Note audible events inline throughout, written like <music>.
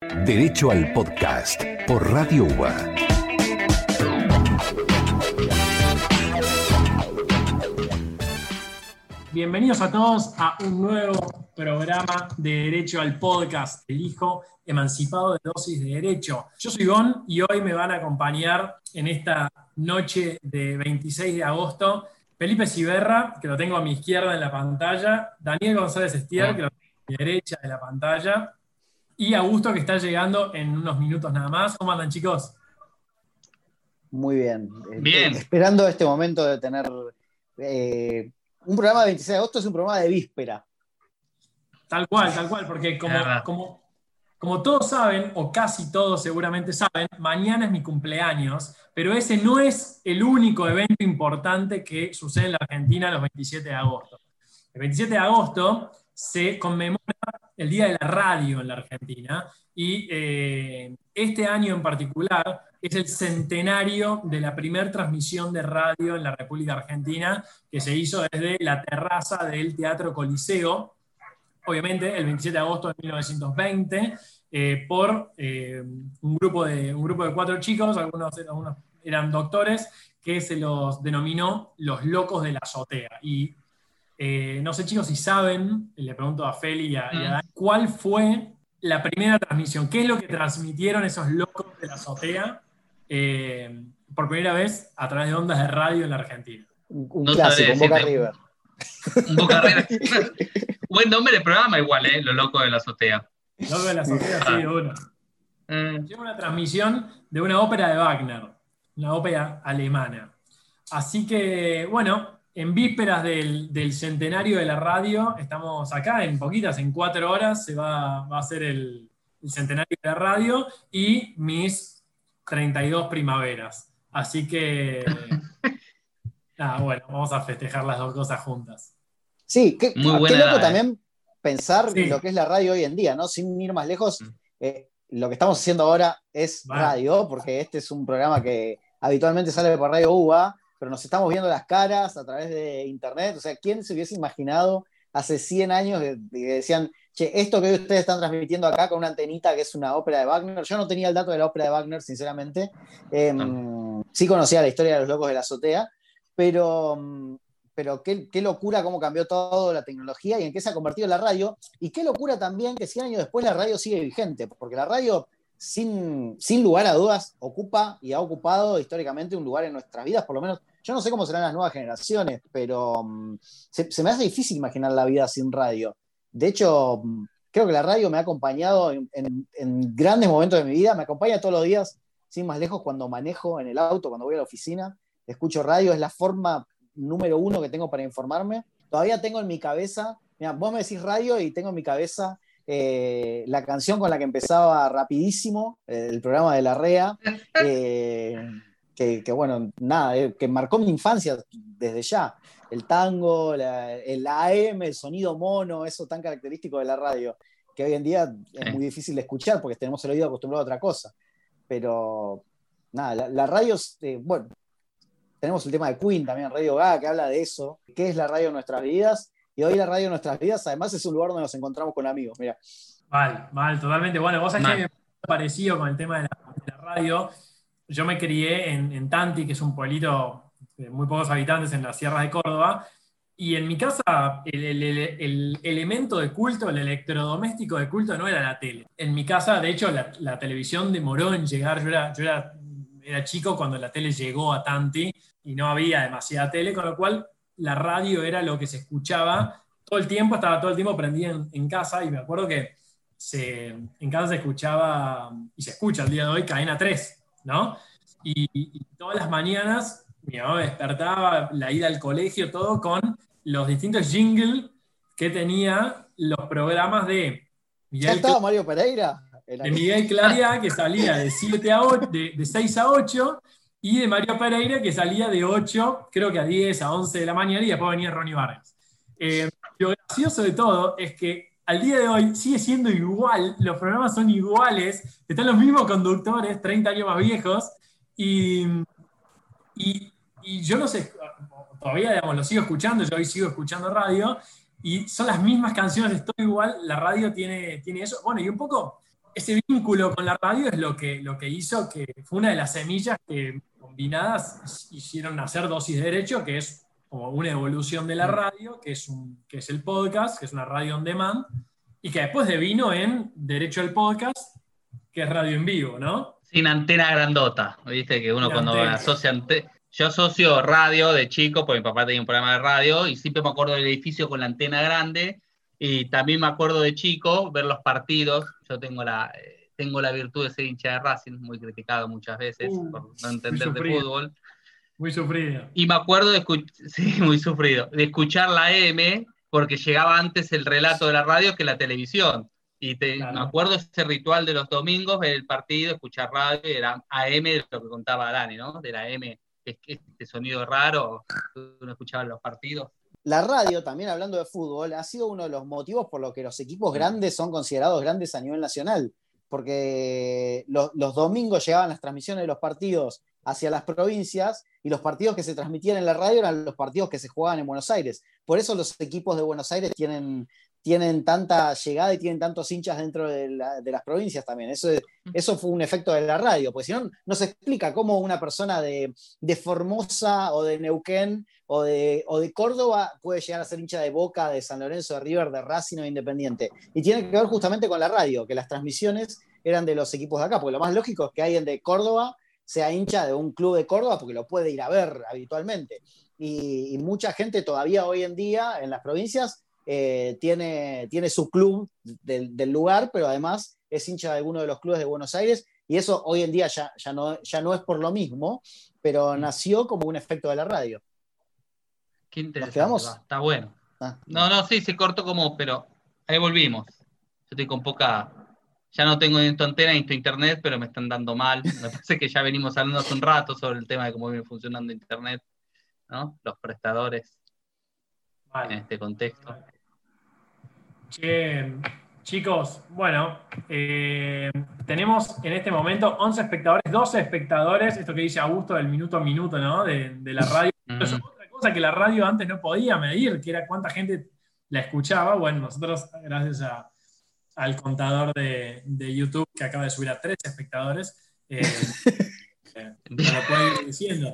Derecho al podcast por Radio UBA. Bienvenidos a todos a un nuevo programa de Derecho al Podcast, el hijo emancipado de dosis de derecho. Yo soy Gon y hoy me van a acompañar en esta noche de 26 de agosto Felipe Ciberra, que lo tengo a mi izquierda en la pantalla, Daniel González Estier, que lo tengo a mi derecha de la pantalla, y Augusto, que está llegando en unos minutos nada más. ¿Cómo andan, chicos? Muy bien. Bien. Eh, esperando este momento de tener eh, un programa de 26 de agosto, es un programa de víspera. Tal cual, tal cual, porque como, como, como todos saben, o casi todos seguramente saben, mañana es mi cumpleaños, pero ese no es el único evento importante que sucede en la Argentina los 27 de agosto. El 27 de agosto se conmemora el Día de la Radio en la Argentina y eh, este año en particular es el centenario de la primera transmisión de radio en la República Argentina que se hizo desde la terraza del Teatro Coliseo, obviamente el 27 de agosto de 1920, eh, por eh, un, grupo de, un grupo de cuatro chicos, algunos, algunos eran doctores, que se los denominó los locos de la azotea. Y eh, no sé chicos si saben, le pregunto a Feli y a, y a Mm. Dan, ¿cuál fue la primera transmisión? ¿Qué es lo que transmitieron esos locos de la azotea eh, por primera vez a través de ondas de radio en la Argentina? Un, un No clásico, un Boca. River. Un Boca River. <laughs> Buen nombre de programa igual, ¿eh? Lo loco de la azotea. Loco de la azotea, sí, de una. Eh, Lleva una transmisión de una ópera de Wagner, una ópera alemana. Así que, bueno, en vísperas del, del centenario de la radio, estamos acá en poquitas, en cuatro horas, se va, va a hacer el, el centenario de la radio y mis 32 primaveras. Así que, <laughs> nada, bueno, vamos a festejar las dos cosas juntas. Sí, qué, Muy qué buena loco edad, eh. también pensar Sí. lo que es la radio hoy en día, ¿no? Sin ir más lejos, Mm. eh, lo que estamos haciendo ahora es Vale. radio, porque este es un programa que habitualmente sale por Radio UBA, pero nos estamos viendo las caras a través de internet. O sea, ¿quién se hubiese imaginado hace 100 años que, que decían, che, esto que ustedes están transmitiendo acá con una antenita que es una ópera de Wagner? Yo no tenía el dato de la ópera de Wagner, sinceramente. Eh, Sí conocía la historia de los locos de la azotea, pero, mm, pero qué, qué locura cómo cambió todo la tecnología y en qué se ha convertido la radio. Y qué locura también que 100 años después la radio sigue vigente, porque la radio, sin, sin lugar a dudas, ocupa y ha ocupado históricamente un lugar en nuestras vidas, por lo menos. Yo no sé cómo serán las nuevas generaciones, pero mm, se, me hace difícil imaginar la vida sin radio. De hecho, mm, creo que la radio me ha acompañado en grandes momentos de mi vida, me acompaña todos los días, sin más lejos, cuando manejo en el auto, cuando voy a la oficina, escucho radio, es la forma número uno que tengo para informarme. Todavía tengo en mi cabeza, mira, vos me decís radio y tengo en mi cabeza eh, la canción con la que empezaba rapidísimo eh, el programa de la REA, <laughs> eh, que, que, bueno, nada, eh, que marcó mi infancia desde ya. El tango, la- el AM, el sonido mono, eso tan característico de la radio, que hoy en día es muy difícil de escuchar porque tenemos el oído acostumbrado a otra cosa. Pero nada, la, la radio, eh, bueno, tenemos el tema de Queen también, Radio Gaga, que habla de eso, qué es la radio en nuestras vidas. Y hoy la radio en nuestras vidas, además, es un lugar donde nos encontramos con amigos. Mira, Mal, mal, totalmente. Bueno, vos sabés que me parecido con el tema de la, de la radio. Yo me crié en, en Tanti, que es un pueblito de muy pocos habitantes en las sierras de Córdoba, y en mi casa el, el- el- el elemento de culto, el electrodoméstico de culto no era la tele. En mi casa, de hecho, la, la televisión demoró en llegar. Yo era, yo era, era chico cuando la tele llegó a Tanti y no había demasiada tele, con lo cual la radio era lo que se escuchaba todo el tiempo, estaba todo el tiempo prendida en, en casa y me acuerdo que se, en casa se escuchaba, y se escucha el día de hoy, Cadena 3, ¿no? Y, y todas las mañanas mi mamá me despertaba, la ida al colegio, todo con los distintos jingles que tenía los programas de ¿Ya Miguel, estaba Mario Pereira? De Miguel Claria, que salía de, 7 a 8, de, de 6 a 8, y de Mario Pereira, que salía de 8, creo que a 10, a 11 de la mañana, y después venía Ronnie Vargas. Eh, lo gracioso de todo es que al día de hoy sigue siendo igual, los programas son iguales, están los mismos conductores, 30 años más viejos, y, y, yo no sé, todavía digamos, lo sigo escuchando, yo hoy sigo escuchando radio, y son las mismas canciones, estoy igual, la radio tiene, tiene eso. Bueno, y un poco ese vínculo con la radio es lo que, lo que hizo que fue una de las semillas que combinadas hicieron nacer Dosis de Derecho, que es como una evolución de la Mm. radio, que es, un, que es el podcast, que es una radio on demand, y que después devino en Derecho al Podcast, que es radio en vivo, ¿no? Sin antena grandota, viste que uno Sin cuando antena. asocia ante- Yo asocio radio de chico, porque mi papá tenía un programa de radio, y siempre me acuerdo del edificio con la antena grande, y también me acuerdo de chico ver los partidos. Yo tengo la, eh, tengo la virtud de ser hincha de Racing, muy criticado muchas veces Uh, por no entender de fútbol. Muy sufrido. Y me acuerdo de escuchar, <laughs> sí, muy sufrido, de escuchar la M, porque llegaba antes el relato de la radio que la televisión. Y te- Claro. me acuerdo ese ritual de los domingos, ver el partido, escuchar radio, y era AM de lo que contaba Dani, ¿no? De la M, es que este sonido raro, uno escuchaba en los partidos. La radio, también hablando de fútbol, ha sido uno de los motivos por los que los equipos grandes son considerados grandes a nivel nacional, porque los, los domingos llegaban las transmisiones de los partidos hacia las provincias y los partidos que se transmitían en la radio eran los partidos que se jugaban en Buenos Aires. Por eso los equipos de Buenos Aires tienen, tienen tanta llegada y tienen tantos hinchas dentro de, la- de las provincias también. Eso, es- eso fue un efecto de la radio, porque si no, no se explica cómo una persona de, de Formosa o de Neuquén o de, o de Córdoba puede llegar a ser hincha de Boca, de San Lorenzo, de River, de Racing o de Independiente. Y tiene que ver justamente con la radio, que las transmisiones eran de los equipos de acá, porque lo más lógico es que alguien de Córdoba sea hincha de un club de Córdoba porque lo puede ir a ver habitualmente. Y, y mucha gente todavía hoy en día en las provincias eh, tiene, tiene su club del, del lugar, pero además es hincha de alguno de los clubes de Buenos Aires. Y eso hoy en día ya, ya, no, ya no es por lo mismo, pero nació como un efecto de la radio. Qué interesante. quedamos? va, Está bueno. Ah, No, no, sí, se cortó como, pero ahí volvimos. Yo estoy con poca. Ya no tengo ni tu antena ni tu internet, pero me están dando mal. <laughs> Me parece que ya venimos hablando hace un rato sobre el tema de cómo viene funcionando internet, ¿no? Los prestadores en Vale. este contexto. Che, chicos, bueno, eh, tenemos en este momento 11 espectadores, 12 espectadores, esto que dice Augusto del minuto a minuto, ¿no? De, de la radio. Mm. Eso es otra cosa que la radio antes no podía medir, que era cuánta gente la escuchaba. Bueno, nosotros, gracias a- al contador de, de YouTube que acaba de subir a 13 espectadores, eh, <laughs> eh, lo puedo ir diciendo.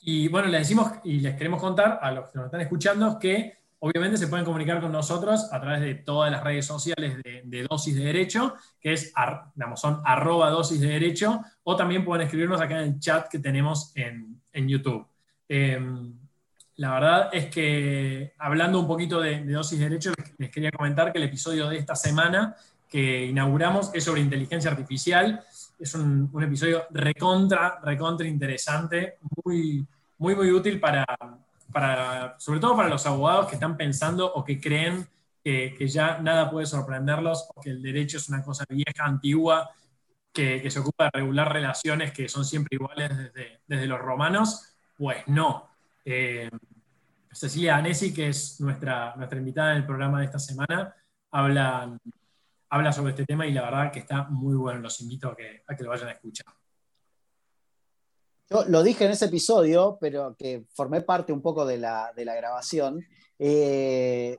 Y bueno, les decimos y les queremos contar a los que nos están escuchando que obviamente se pueden comunicar con nosotros a través de todas las redes sociales de, Dosis de Derecho, que es, ar- son arroba dosis de derecho, o también pueden escribirnos acá en el chat que tenemos en, en YouTube. Eh, la verdad es que hablando un poquito de, dosis de derecho, les, les quería comentar que el episodio de esta semana que inauguramos es sobre inteligencia artificial. Es un, un episodio recontra, recontra interesante, muy, muy, muy útil para, sobre todo para los abogados que están pensando o que creen que, que ya nada puede sorprenderlos o que el derecho es una cosa vieja, antigua, que, que se ocupa de regular relaciones que son siempre iguales desde, desde los romanos. Pues no. Eh, Cecilia Anesi, que es nuestra, nuestra invitada en el programa de esta semana, habla, habla sobre este tema y la verdad que está muy bueno. Los invito a que, a que lo vayan a escuchar. Yo lo dije en ese episodio, pero que formé parte un poco de la, de la grabación. Eh,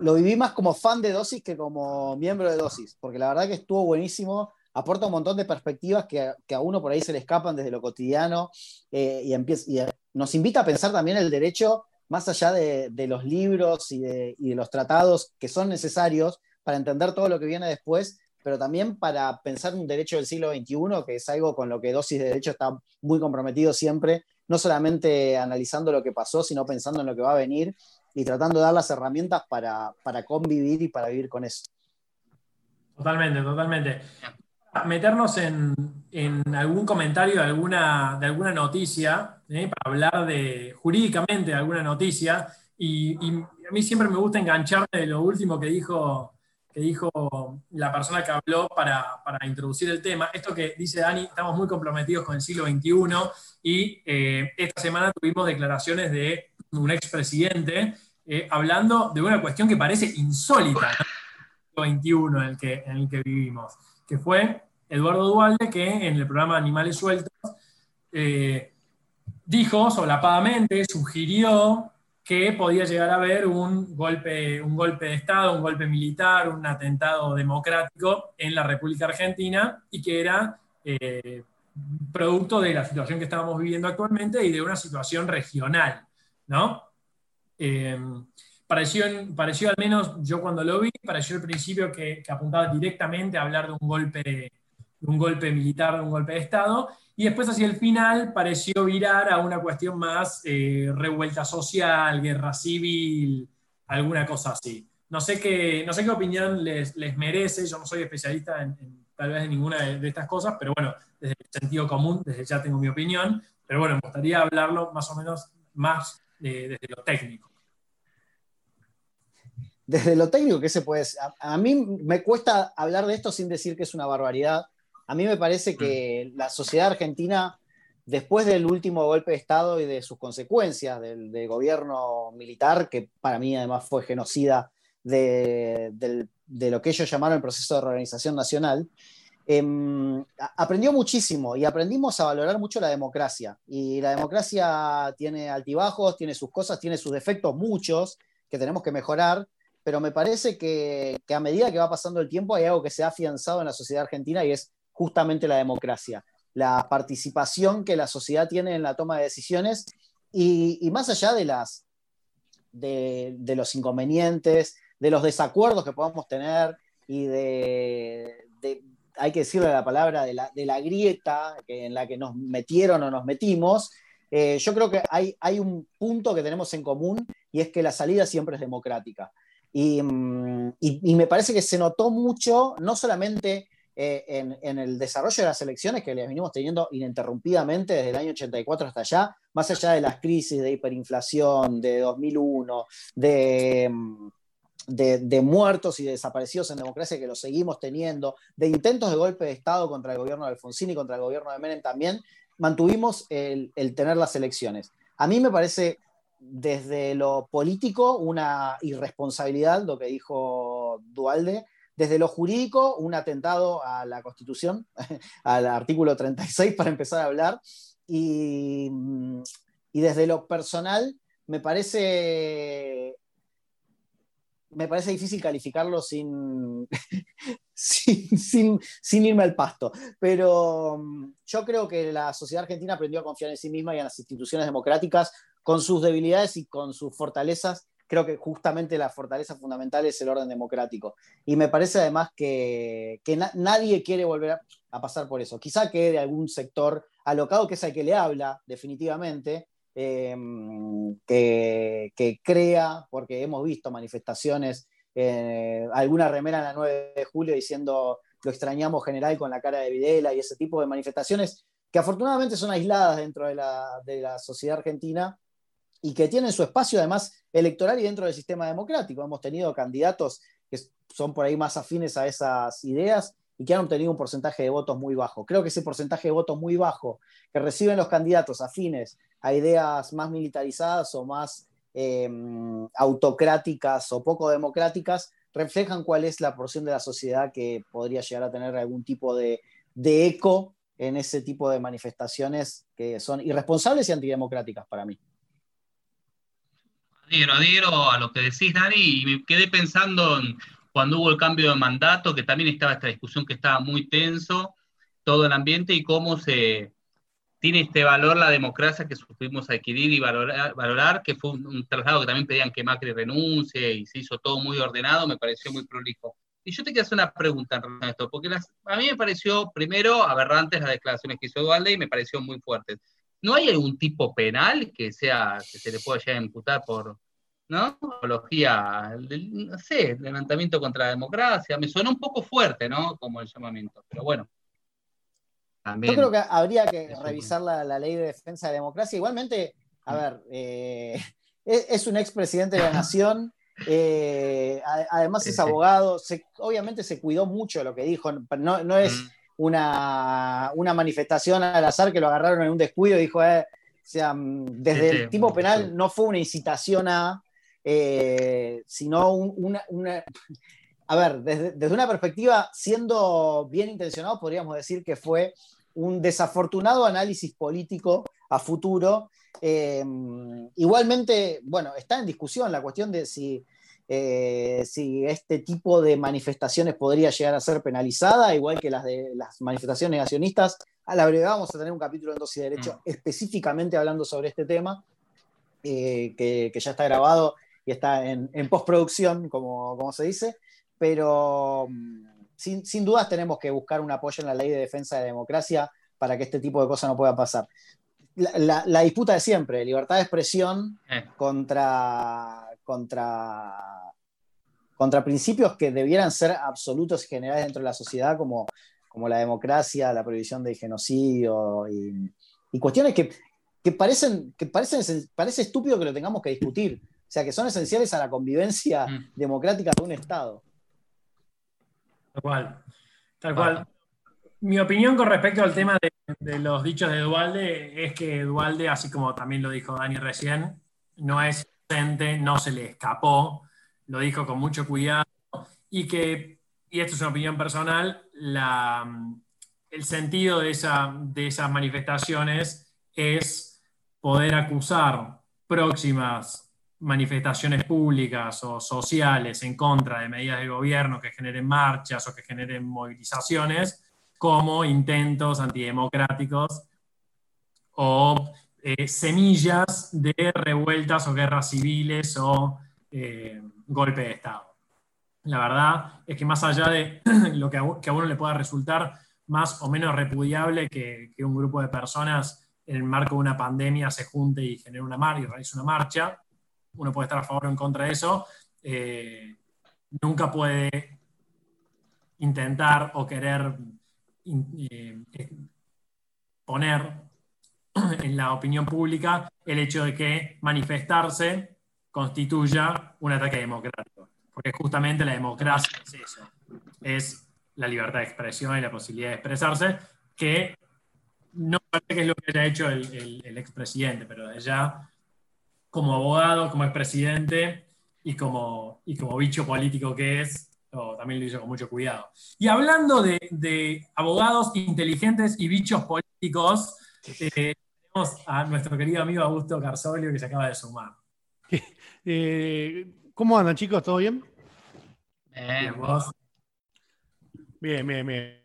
lo viví más como fan de Dosis que como miembro de Dosis, porque la verdad que estuvo buenísimo, aporta un montón de perspectivas que, a- que a uno por ahí se le escapan desde lo cotidiano eh, y, empieza, y, eh, nos invita a pensar también el derecho más allá de, de los libros y de, y de los tratados que son necesarios para entender todo lo que viene después, pero también para pensar un derecho del siglo XXI, que es algo con lo que Dosis de Derecho está muy comprometido siempre, no solamente analizando lo que pasó, sino pensando en lo que va a venir y tratando de dar las herramientas para, para convivir y para vivir con eso. Totalmente, totalmente. Meternos en, en algún comentario de alguna, de alguna noticia, ¿eh? para hablar de jurídicamente de alguna noticia, y, a mí siempre me gusta engancharme de lo último que dijo, que dijo la persona que habló para, para introducir el tema. Esto que dice Dani, estamos muy comprometidos con el siglo XXI y eh, esta semana tuvimos declaraciones de un expresidente eh, hablando de una cuestión que parece insólita, ¿no? siglo XXI en el, que, en el que vivimos, que fue Eduardo Dualde, que en el programa Animales Sueltos eh, dijo solapadamente, sugirió que podía llegar a haber un golpe, un golpe de Estado, un golpe militar, un atentado democrático en la República Argentina y que era eh, producto de la situación que estábamos viviendo actualmente y de una situación regional, ¿no? Eh, pareció, pareció, al menos yo cuando lo vi, pareció al principio que, apuntaba directamente a hablar de un golpe, de un golpe militar, de un golpe de Estado, y después hacia el final pareció virar a una cuestión más eh, revuelta social, guerra civil, alguna cosa así. No sé qué, no sé qué opinión les, les merece, yo no soy especialista en, tal vez en ninguna de, estas cosas, pero bueno, desde el sentido común, desde ya tengo mi opinión, pero bueno, me gustaría hablarlo más o menos más eh, desde lo técnico. Desde lo técnico, ¿qué se puede a mí me cuesta hablar de esto sin decir que es una barbaridad, a mí me parece que mm. la sociedad argentina, después del último golpe de Estado y de sus consecuencias, del, gobierno militar, que para mí además fue genocida de, lo que ellos llamaron el proceso de reorganización nacional, em, aprendió muchísimo y aprendimos a valorar mucho la democracia. Y la democracia tiene altibajos, tiene sus cosas, tiene sus defectos, muchos, que tenemos que mejorar, pero me parece que, que, a medida que va pasando el tiempo hay algo que se ha afianzado en la sociedad argentina y es justamente la democracia, la participación que la sociedad tiene en la toma de decisiones y, más allá de, las, de, los inconvenientes, de los desacuerdos que podamos tener y de, hay que decirle la palabra, de la, grieta en la que nos metieron o nos metimos, eh, yo creo que hay, un punto que tenemos en común y es que la salida siempre es democrática. Y, mm, y, me parece que se notó mucho, no solamente eh, en, el desarrollo de las elecciones que les venimos teniendo ininterrumpidamente desde el año 84 hasta allá, más allá de las crisis de hiperinflación de 2001, mm, de, de, muertos y desaparecidos en democracia que lo seguimos teniendo, de intentos de golpe de Estado contra el gobierno de Alfonsín y contra el gobierno de Menem también, mantuvimos el, el tener las elecciones. A mí me parece desde lo político una irresponsabilidad lo que dijo Dualde, desde lo jurídico, un atentado a la Constitución, <laughs> al artículo 36 para empezar a hablar, y, desde lo personal, me parece, me parece difícil calificarlo <laughs> sin, sin, sin, irme al pasto, pero mm, yo creo que la sociedad argentina aprendió a confiar en sí misma y en las instituciones democráticas con sus debilidades y con sus fortalezas creo que justamente la fortaleza fundamental es el orden democrático. Y me parece además que, nadie quiere volver a, pasar por eso. Quizá quede algún sector alocado, que es al que le habla, definitivamente, em, que, crea, porque hemos visto manifestaciones, eh, alguna remera en la 9 de julio diciendo lo extrañamos general con la cara de Videla y ese tipo de manifestaciones que afortunadamente son aisladas dentro de la sociedad argentina y que tienen su espacio además electoral y dentro del sistema democrático. Hemos tenido candidatos que son por ahí más afines a esas ideas y que han obtenido un porcentaje de votos muy bajo. Creo que ese porcentaje de votos muy bajo que reciben los candidatos afines a ideas más militarizadas o más em, autocráticas o poco democráticas reflejan cuál es la porción de la sociedad que podría llegar a tener algún tipo de, de eco en ese tipo de manifestaciones que son irresponsables y antidemocráticas para mí. Adhiero, adhiero a lo que decís, Dani, y me quedé pensando en cuando hubo el cambio de mandato, que también estaba esta discusión que estaba muy tenso, todo el ambiente y cómo se tiene este valor la democracia que supimos adquirir y valorar, que fue un, traslado que también pedían que Macri renuncie y se hizo todo muy ordenado, me pareció muy prolijo. Y yo te quiero hacer una pregunta en relación a esto, porque a mí me pareció, primero, aberrantes las declaraciones que hizo Dualde y me pareció muy fuertes. ¿No hay algún tipo penal que sea que se le pueda llegar a imputar por, ¿no? Apología, no sé, levantamiento contra la democracia. Me suena un poco fuerte, ¿no? Como el llamamiento, pero bueno. Yo creo que habría que revisar la, ley de defensa de la democracia. Igualmente, a ver, eh, <laughs> es, un expresidente de la nación. Eh, además es abogado, obviamente se cuidó mucho de lo que dijo, no, no es, una, manifestación al azar que lo agarraron en un descuido y dijo, eh, o sea, mm, desde el tipo penal no fue una incitación a, eh, sino una, A ver, desde, una perspectiva, siendo bien intencionado, podríamos decir que fue un desafortunado análisis político a futuro. Eh, igualmente, bueno, está en discusión la cuestión de si, eh, si este tipo de manifestaciones podría llegar a ser penalizada, igual que las de las manifestaciones negacionistas. A la brevedad vamos a tener un capítulo en Dosis de Derecho Mm. específicamente hablando sobre este tema, eh, que, que ya está grabado y está en, en postproducción, como, como se dice, pero mm, sin, sin dudas tenemos que buscar un apoyo en la ley de defensa de la democracia para que este tipo de cosas no pueda pasar. La, la- la disputa de siempre, libertad de expresión Eh, contra, contra, contra principios que debieran ser absolutos y generales dentro de la sociedad, como, como la democracia, la prohibición del genocidio y, y cuestiones que, que parecen, que parecen, parece estúpido que lo tengamos que discutir. O sea, que son esenciales a la convivencia Mm. democrática de un Estado. Tal cual. Tal cual. Mi opinión con respecto al tema de, de los dichos de Dualde es que Dualde, así como también lo dijo Dani recién, no es inocente, no se le escapó, lo dijo con mucho cuidado y que, y esto es una opinión personal, la, el sentido de, esa, de esas manifestaciones es poder acusar próximas manifestaciones públicas o sociales en contra de medidas del gobierno que generen marchas o que generen movilizaciones como intentos antidemocráticos o eh, semillas de revueltas o guerras civiles o eh, golpe de Estado. La verdad es que más allá de <clears throat> lo que a, uno le pueda resultar más o menos repudiable que, que un grupo de personas en el marco de una pandemia se junte y genere una marcha y realice una marcha, uno puede estar a favor o en contra de eso, eh, nunca puede intentar o querer eh, poner <clears throat> en la opinión pública el hecho de que manifestarse constituya un ataque democrático. Porque justamente la democracia es eso, es la libertad de expresión y la posibilidad de expresarse, que no parece que es lo que haya hecho el, el, el expresidente, pero ya como abogado, como expresidente y como, y como bicho político que es, oh, también lo hizo con mucho cuidado. Y hablando de, de abogados inteligentes y bichos políticos, eh, tenemos a nuestro querido amigo Augusto Carsolio que se acaba de sumar. Eh, ¿Cómo andan, chicos? ¿Todo bien? eh, ¿Vos? Bien, bien, bien.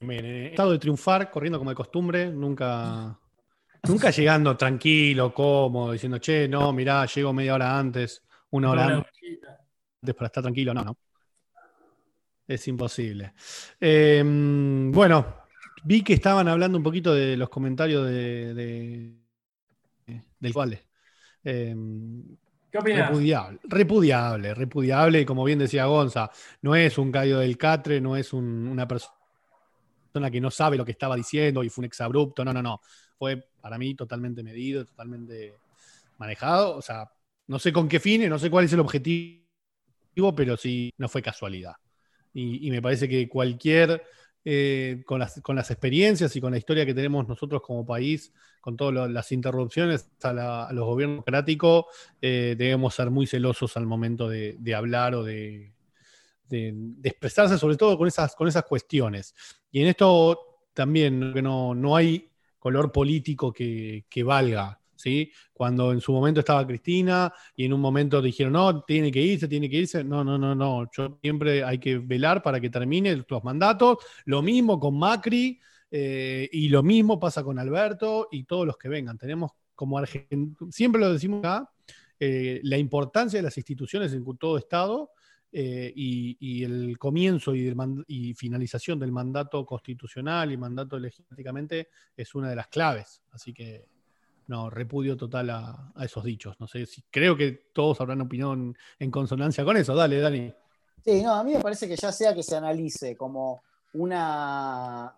bien. eh, Estado de triunfar, corriendo como de costumbre, nunca, nunca llegando tranquilo, cómodo, diciendo, che, no, mirá, llego media hora antes, una hora antes para estar tranquilo. No, no. Es imposible. Eh, bueno, vi que estaban hablando un poquito de los comentarios de, de- del cual. Eh, ¿Qué opinas? Repudiable, repudiable, repudiable, y como bien decía Gonza, no es un caído del catre, no es un- una persona que no sabe lo que estaba diciendo y fue un exabrupto, no, no, no. Fue para mí totalmente medido, totalmente manejado. O sea, no sé con qué fines, no sé cuál es el objetivo, pero sí no fue casualidad. Y, me parece que cualquier, eh, con, las, con las experiencias y con la historia que tenemos nosotros como país, con todas las interrupciones a, los gobiernos democráticos, eh, debemos ser muy celosos al momento de, hablar o de, de- de expresarse, sobre todo con esas, con esas cuestiones. Y en esto también no, no hay color político que, que valga. ¿sí? Cuando en su momento estaba Cristina y en un momento dijeron, no, tiene que irse, tiene que irse. No, no, no, no. Yo siempre hay que velar para que termine los mandatos. Lo mismo con Macri eh, y lo mismo pasa con Alberto y todos los que vengan. Tenemos como Argentina, siempre lo decimos acá, eh, la importancia de las instituciones en todo Estado eh, y, el comienzo y, finalización del mandato constitucional y mandato legislativamente es una de las claves. Así que, no, repudio total a, a esos dichos. No sé si creo que todos habrán opinión en consonancia con eso. Dale, Dani. Sí, no, a mí me parece que ya sea que se analice como una,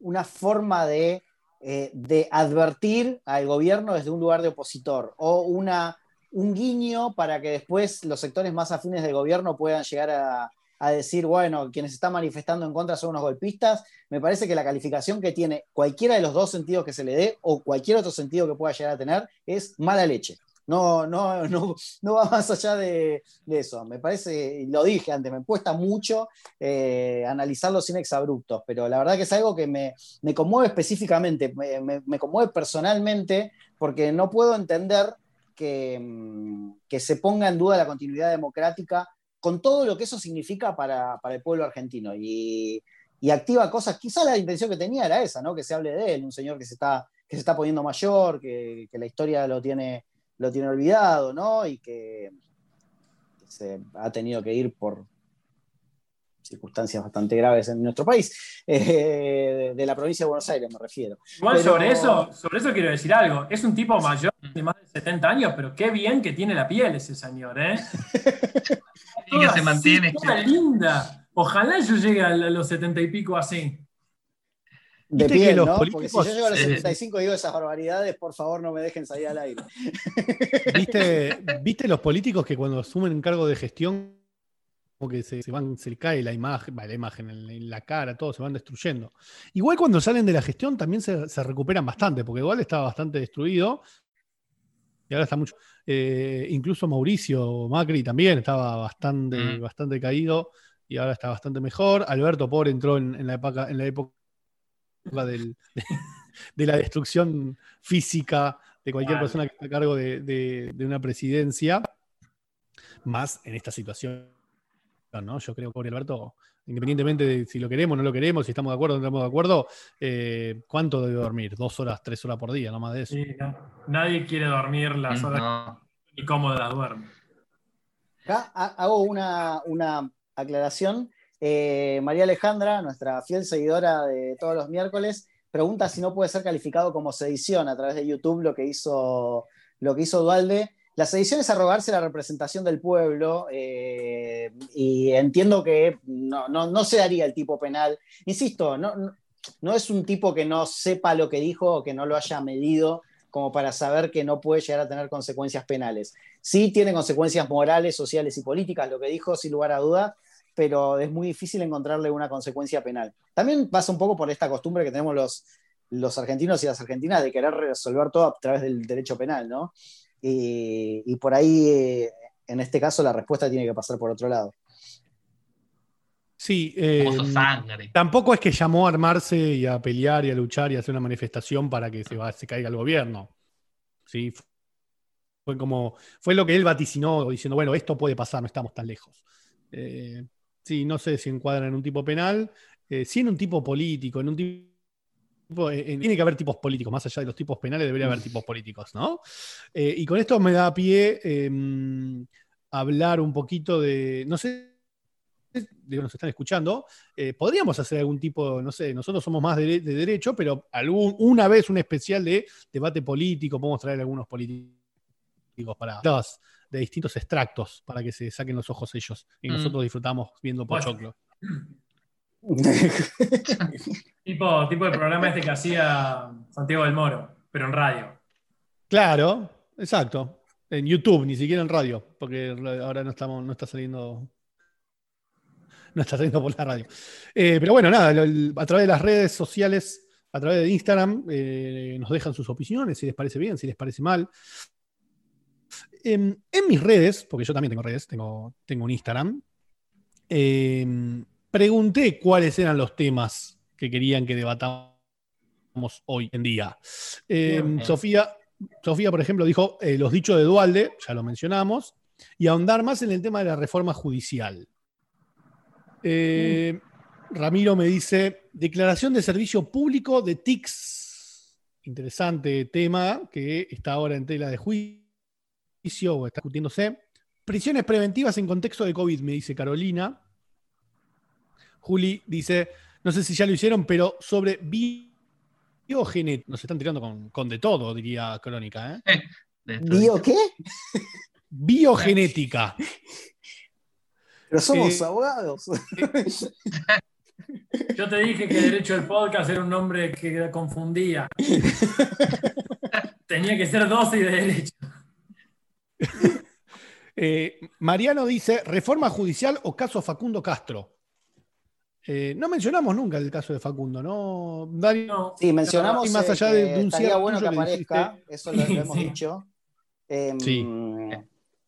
una forma de, eh, de advertir al gobierno desde un lugar de opositor o una, un guiño para que después los sectores más afines del gobierno puedan llegar a, decir, bueno, quienes están manifestando en contra son unos golpistas, me parece que la calificación que tiene cualquiera de los dos sentidos que se le dé o cualquier otro sentido que pueda llegar a tener es mala leche. no, no, no, no va más allá de, eso. Me parece, lo dije antes, me cuesta mucho eh, analizarlo sin exabruptos, pero la verdad que es algo que me, conmueve específicamente, me, conmueve personalmente, porque no puedo entender que, mm, que, se ponga en duda la continuidad democrática con todo lo que eso significa para, el pueblo argentino. Y, activa cosas, quizá la intención que tenía era esa, ¿no? Que se hable de él, un señor que se está, que se está poniendo mayor, que, que la historia lo tiene lo tiene olvidado, ¿no? Y que se ha tenido que ir por circunstancias bastante graves en nuestro país, eh, de la provincia de Buenos Aires me refiero. Igual sobre, eso, sobre eso quiero decir algo, es un tipo mayor de más de 70 años, pero qué bien que tiene la piel ese señor, ¿eh? <laughs> y que se mantiene. linda. Ojalá yo llegue a los 70 y pico así de piel, ¿no? Porque si yo llego a los 75 y digo esas barbaridades, por favor no me dejen salir al aire. ¿Viste, <laughs> los políticos que cuando asumen un cargo de gestión, que se, van, se cae la imagen, la imagen en la cara, todo se van destruyendo? Igual cuando salen de la gestión también se, recuperan bastante, porque igual estaba bastante destruido. Y ahora está mucho. Eh, incluso Mauricio Macri también estaba bastante, mm. bastante caído y ahora está bastante mejor. Alberto Pobre entró en, la época, en la época <laughs> de, la destrucción física de cualquier persona que está a cargo de, una presidencia, más en esta situación. ¿No? Yo creo que Alberto, independientemente de si lo queremos o no lo queremos, si estamos de acuerdo o no estamos de acuerdo, eh, ¿cuánto debe dormir? Dos horas, tres horas por día, no más de eso. Nadie quiere dormir las horas y cómo las duerme. Acá hago una, una aclaración eh, María Alejandra, nuestra fiel seguidora de todos los miércoles, pregunta si no puede ser calificado como sedición a través de YouTube lo que hizo, lo que hizo Dualde. La sedición es arrogarse la representación del pueblo eh, y entiendo que no, se daría el tipo penal. Insisto, no, no es un tipo que no sepa lo que dijo o que no lo haya medido como para saber que no puede llegar a tener consecuencias penales. Sí tiene consecuencias morales, sociales y políticas, lo que dijo sin lugar a duda, pero es muy difícil encontrarle una consecuencia penal. También pasa un poco por esta costumbre que tenemos los, los argentinos y las argentinas de querer resolver todo a través del derecho penal, ¿no? Y, por ahí, eh, en este caso, la respuesta tiene que pasar por otro lado. Sí, eh, tampoco es que llamó a armarse y a pelear y a luchar y a hacer una manifestación para que se, se caiga el gobierno. ¿Sí? Fue como, fue lo que él vaticinó diciendo, bueno, esto puede pasar, no estamos tan lejos. Eh, Sí, no sé si encuadra en un tipo penal, eh, sí en un tipo político, en un tipo tiene que haber tipos políticos, más allá de los tipos penales debería haber tipos políticos, ¿no? Eh, y con esto me da pie em, hablar un poquito de, no sé, digo, nos están escuchando, podríamos hacer algún tipo, no sé, nosotros somos más de, derecho, pero algún, una vez un especial de debate político, podemos traer algunos políticos para de distintos extractos para que se saquen los ojos ellos. Y mm. nosotros disfrutamos viendo Pochoclo. <clears throat> <laughs> tipo, tipo el programa este que hacía Santiago del Moro, pero en radio. Claro, exacto. En YouTube, ni siquiera en radio, porque ahora no estamos, no está saliendo. No está saliendo por la radio. Eh, pero bueno, nada, a través de las redes sociales, a través de Instagram, eh, nos dejan sus opiniones, si les parece bien, si les parece mal. Em, en, mis redes, porque yo también tengo redes, tengo, tengo un Instagram, em, pregunté cuáles eran los temas que querían que debatamos hoy en día. Em, Sofía, Sofía, por ejemplo, dijo eh, los dichos de Dualde, ya lo mencionamos, y ahondar más en el tema de la reforma judicial. Ramiro me dice, declaración de servicio público de TICS. Interesante tema que está ahora en tela de juicio o está discutiéndose. Prisiones preventivas en contexto de COVID, me dice Carolina. Juli dice, no sé si ya lo hicieron, pero sobre biogenética. Nos están tirando con, de todo, diría Crónica. ¿eh? ¿Bio qué? <laughs> Biogenética. Pero somos eh, abogados. <laughs> Yo te dije que derecho del podcast era un nombre que confundía. <laughs> Tenía que ser 12 y de derecho. Eh, Mariano dice, reforma judicial o caso Facundo Castro. Eh, no mencionamos nunca el caso de Facundo, ¿no? sí, mencionamos más allá de, un estaría bueno que aparezca, eso lo, hemos dicho. Em, Sí.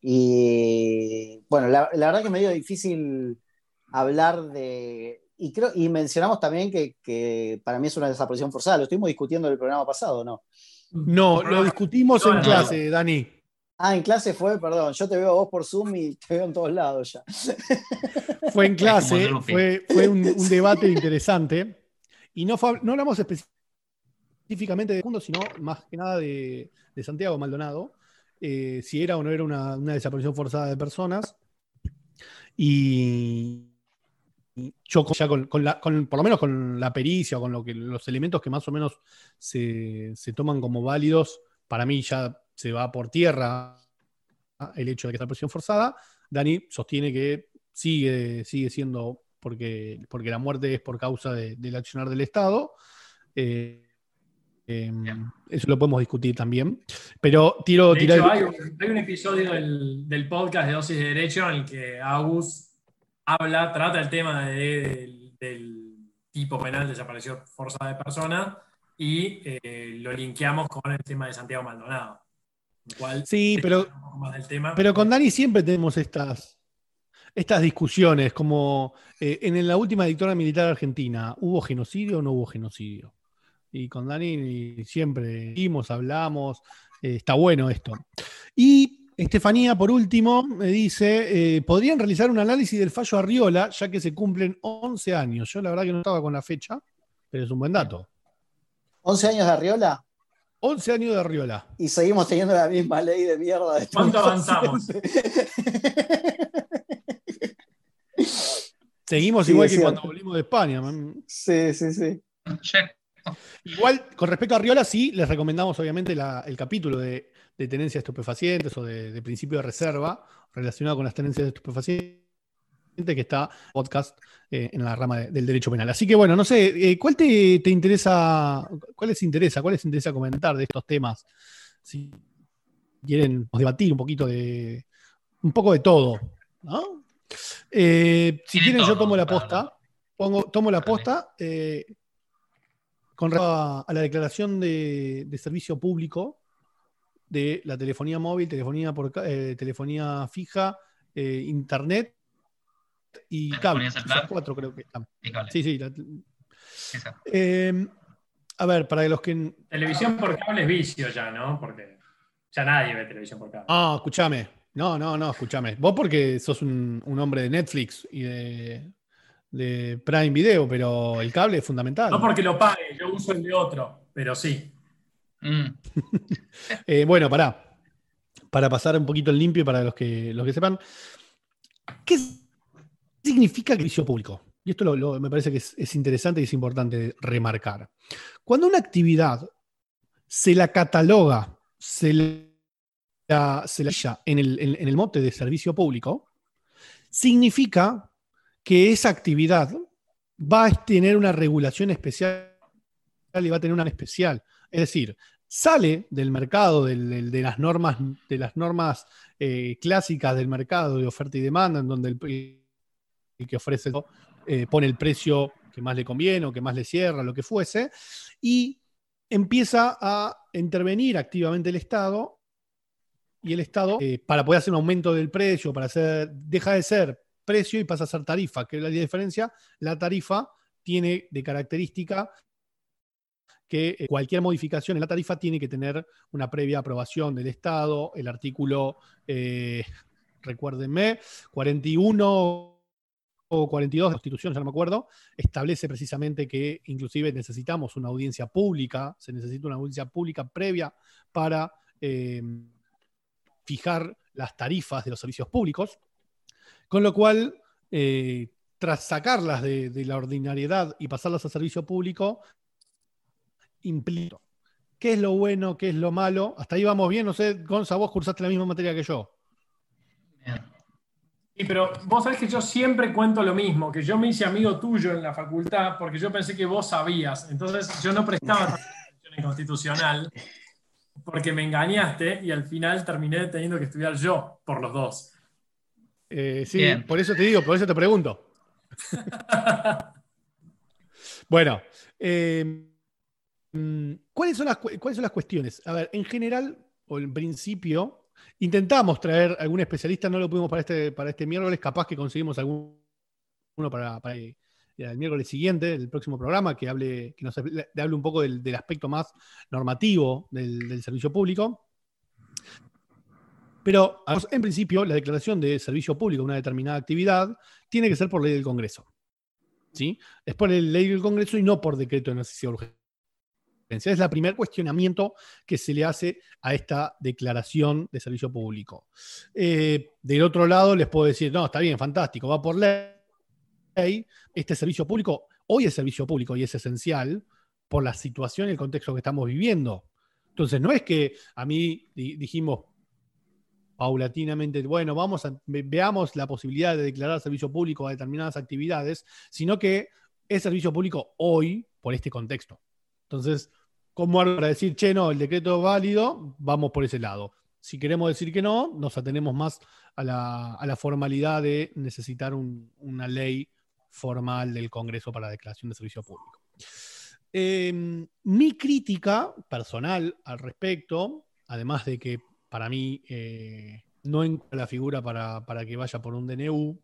Y bueno, la, la verdad que es medio difícil hablar de. Y, creo, y mencionamos también que, que para mí es una desaparición forzada. Lo estuvimos discutiendo en el programa pasado, ¿no? No, lo discutimos No, en no. clase, Dani. Ah, en clase fue, perdón. Yo te veo a vos por Zoom y te veo en todos lados ya. <laughs> Fue en clase, fue, fue un, un <laughs> debate interesante. Y no, fue- no hablamos específicamente de Mundo, sino más que nada de, de Santiago Maldonado, eh, si era o no era una, una desaparición forzada de personas. Y yo con- ya con, con la, con- por lo menos con la pericia o con lo que, los elementos que más o menos se, se toman como válidos, para mí ya se va por tierra el hecho de que es desaparición forzada. Dani sostiene que sigue, sigue siendo porque, porque la muerte es por causa de- del accionar del Estado. Eh, eh, Bien. eso lo podemos discutir también. Pero tiro, De hecho, hay un, hay un episodio del, del podcast de Dosis de Derecho en el que Agus habla, trata el tema de- del, del tipo penal desaparición forzada de persona y eh, lo linkeamos con el tema de Santiago Maldonado. Lo cual Sí, pero, un poco más del tema. pero con Dani siempre tenemos estas, estas discusiones, como eh, en la última dictadura militar argentina, ¿hubo genocidio o no hubo genocidio? Y con Dani siempre dimos, hablamos, eh, está bueno esto. Y Estefanía, por último, me dice, eh, podrían realizar un análisis del fallo Arriola, ya que se cumplen 11 años. Yo la verdad que no estaba con la fecha, pero es un buen dato. 11 años de Arriola 11 años de Arriola. y seguimos teniendo la misma ley de mierda. De ¿Cuánto estupefacientes. <laughs> Seguimos Sí, igual es que cuando volvimos de España. man. sí, sí, sí. Igual, con respecto a Arriola, sí, les recomendamos obviamente la- el capítulo de, de tenencia de estupefacientes o de, de principio de reserva relacionado con las tenencias de estupefacientes que está podcast eh, en la rama de- del derecho penal. Así que bueno, no sé, eh, ¿cuál te, te interesa, cuál les interesa, cuál les interesa comentar de estos temas? Si quieren debatir un poquito de, un poco de todo, ¿no? Eh, si quieren, yo tomo la posta, pongo, tomo la posta. con respecto a, a la declaración de, de servicio público de la telefonía móvil, telefonía, por, telefonía fija, internet y cable. Celular. Esas cuatro creo que están. cable. Sí, sí. la- eh, a ver, para los que... Televisión por cable es vicio ya, ¿no? Porque ya nadie ve televisión por cable. Ah, escúchame. No, no, no, escúchame. Vos porque sos un, un hombre de Netflix y de, de Prime Video, pero el cable es fundamental. No porque lo pague, yo uso el de otro, pero sí. Mm, <laughs> Eh, bueno, pará. Para pasar un poquito en limpio para los que, los que sepan, ¿qué significa servicio público? Y esto me parece que es, es interesante y es importante remarcar. Cuando una actividad se la cataloga, se la, se la en el, en- el mote de servicio público, significa que esa actividad va a tener una regulación especial y va a tener una especial. Es decir, sale del mercado, del- de las normas, de las normas eh, clásicas del mercado de oferta y demanda, en donde el, el que ofrece eh, pone el precio que más le conviene o que más le cierra, lo que fuese, y empieza a intervenir activamente el Estado, y el Estado, eh, para poder hacer un aumento del precio, para hacer, deja de ser precio y pasa a ser tarifa, que es la diferencia, la tarifa tiene de característica que eh, cualquier modificación en la tarifa tiene que tener una previa aprobación del Estado, el artículo, eh, recuérdenme, 41 o 42 de la Constitución, ya no me acuerdo, establece precisamente que inclusive necesitamos una audiencia pública, se necesita una audiencia pública previa para eh, fijar las tarifas de los servicios públicos, con lo cual, eh, tras sacarlas de, de la ordinariedad y pasarlas a servicio público, implica qué es lo bueno, qué es lo malo. Hasta ahí vamos bien, no sé, Gonza, vos cursaste la misma materia que yo. Sí, pero vos sabés que yo siempre cuento lo mismo, que yo me hice amigo tuyo en la facultad porque yo pensé que vos sabías. Entonces yo no prestaba atención en constitucional porque me engañaste y al final terminé teniendo que estudiar yo por los dos. Eh, sí, Bien. por eso te digo, por eso te pregunto. <laughs> Bueno, eh, ¿cuáles, son las, cu- ¿cuáles son las cuestiones? A ver, en general, o en principio, Intentamos traer algún especialista, no lo pudimos para este, para este miércoles, capaz que conseguimos alguno para, para el miércoles siguiente, el próximo programa, que hable, que nos hable un poco del, aspecto más normativo del, servicio público. Pero en principio, la declaración de servicio público de una determinada actividad tiene que ser por ley del Congreso. ¿sí? Es por ley del Congreso y no por decreto de necesidad urgente. Es el primer cuestionamiento que se le hace a esta declaración de servicio público. Eh, del otro lado, les puedo decir, no, está bien, fantástico, va por ley. Este servicio público, hoy es servicio público y es esencial por la situación y el contexto que estamos viviendo. Entonces, no es que a mí dijimos paulatinamente, bueno, vamos veamos la posibilidad de declarar servicio público a determinadas actividades, sino que es servicio público hoy por este contexto. Entonces, algo para decir, che, no, el decreto es válido, vamos por ese lado. Si queremos decir que no, nos atenemos más a la, formalidad de necesitar una ley formal del Congreso para la declaración de servicio público. Em, mi crítica personal al respecto, además de que para mí eh, no entra la figura para, que vaya por un DNU,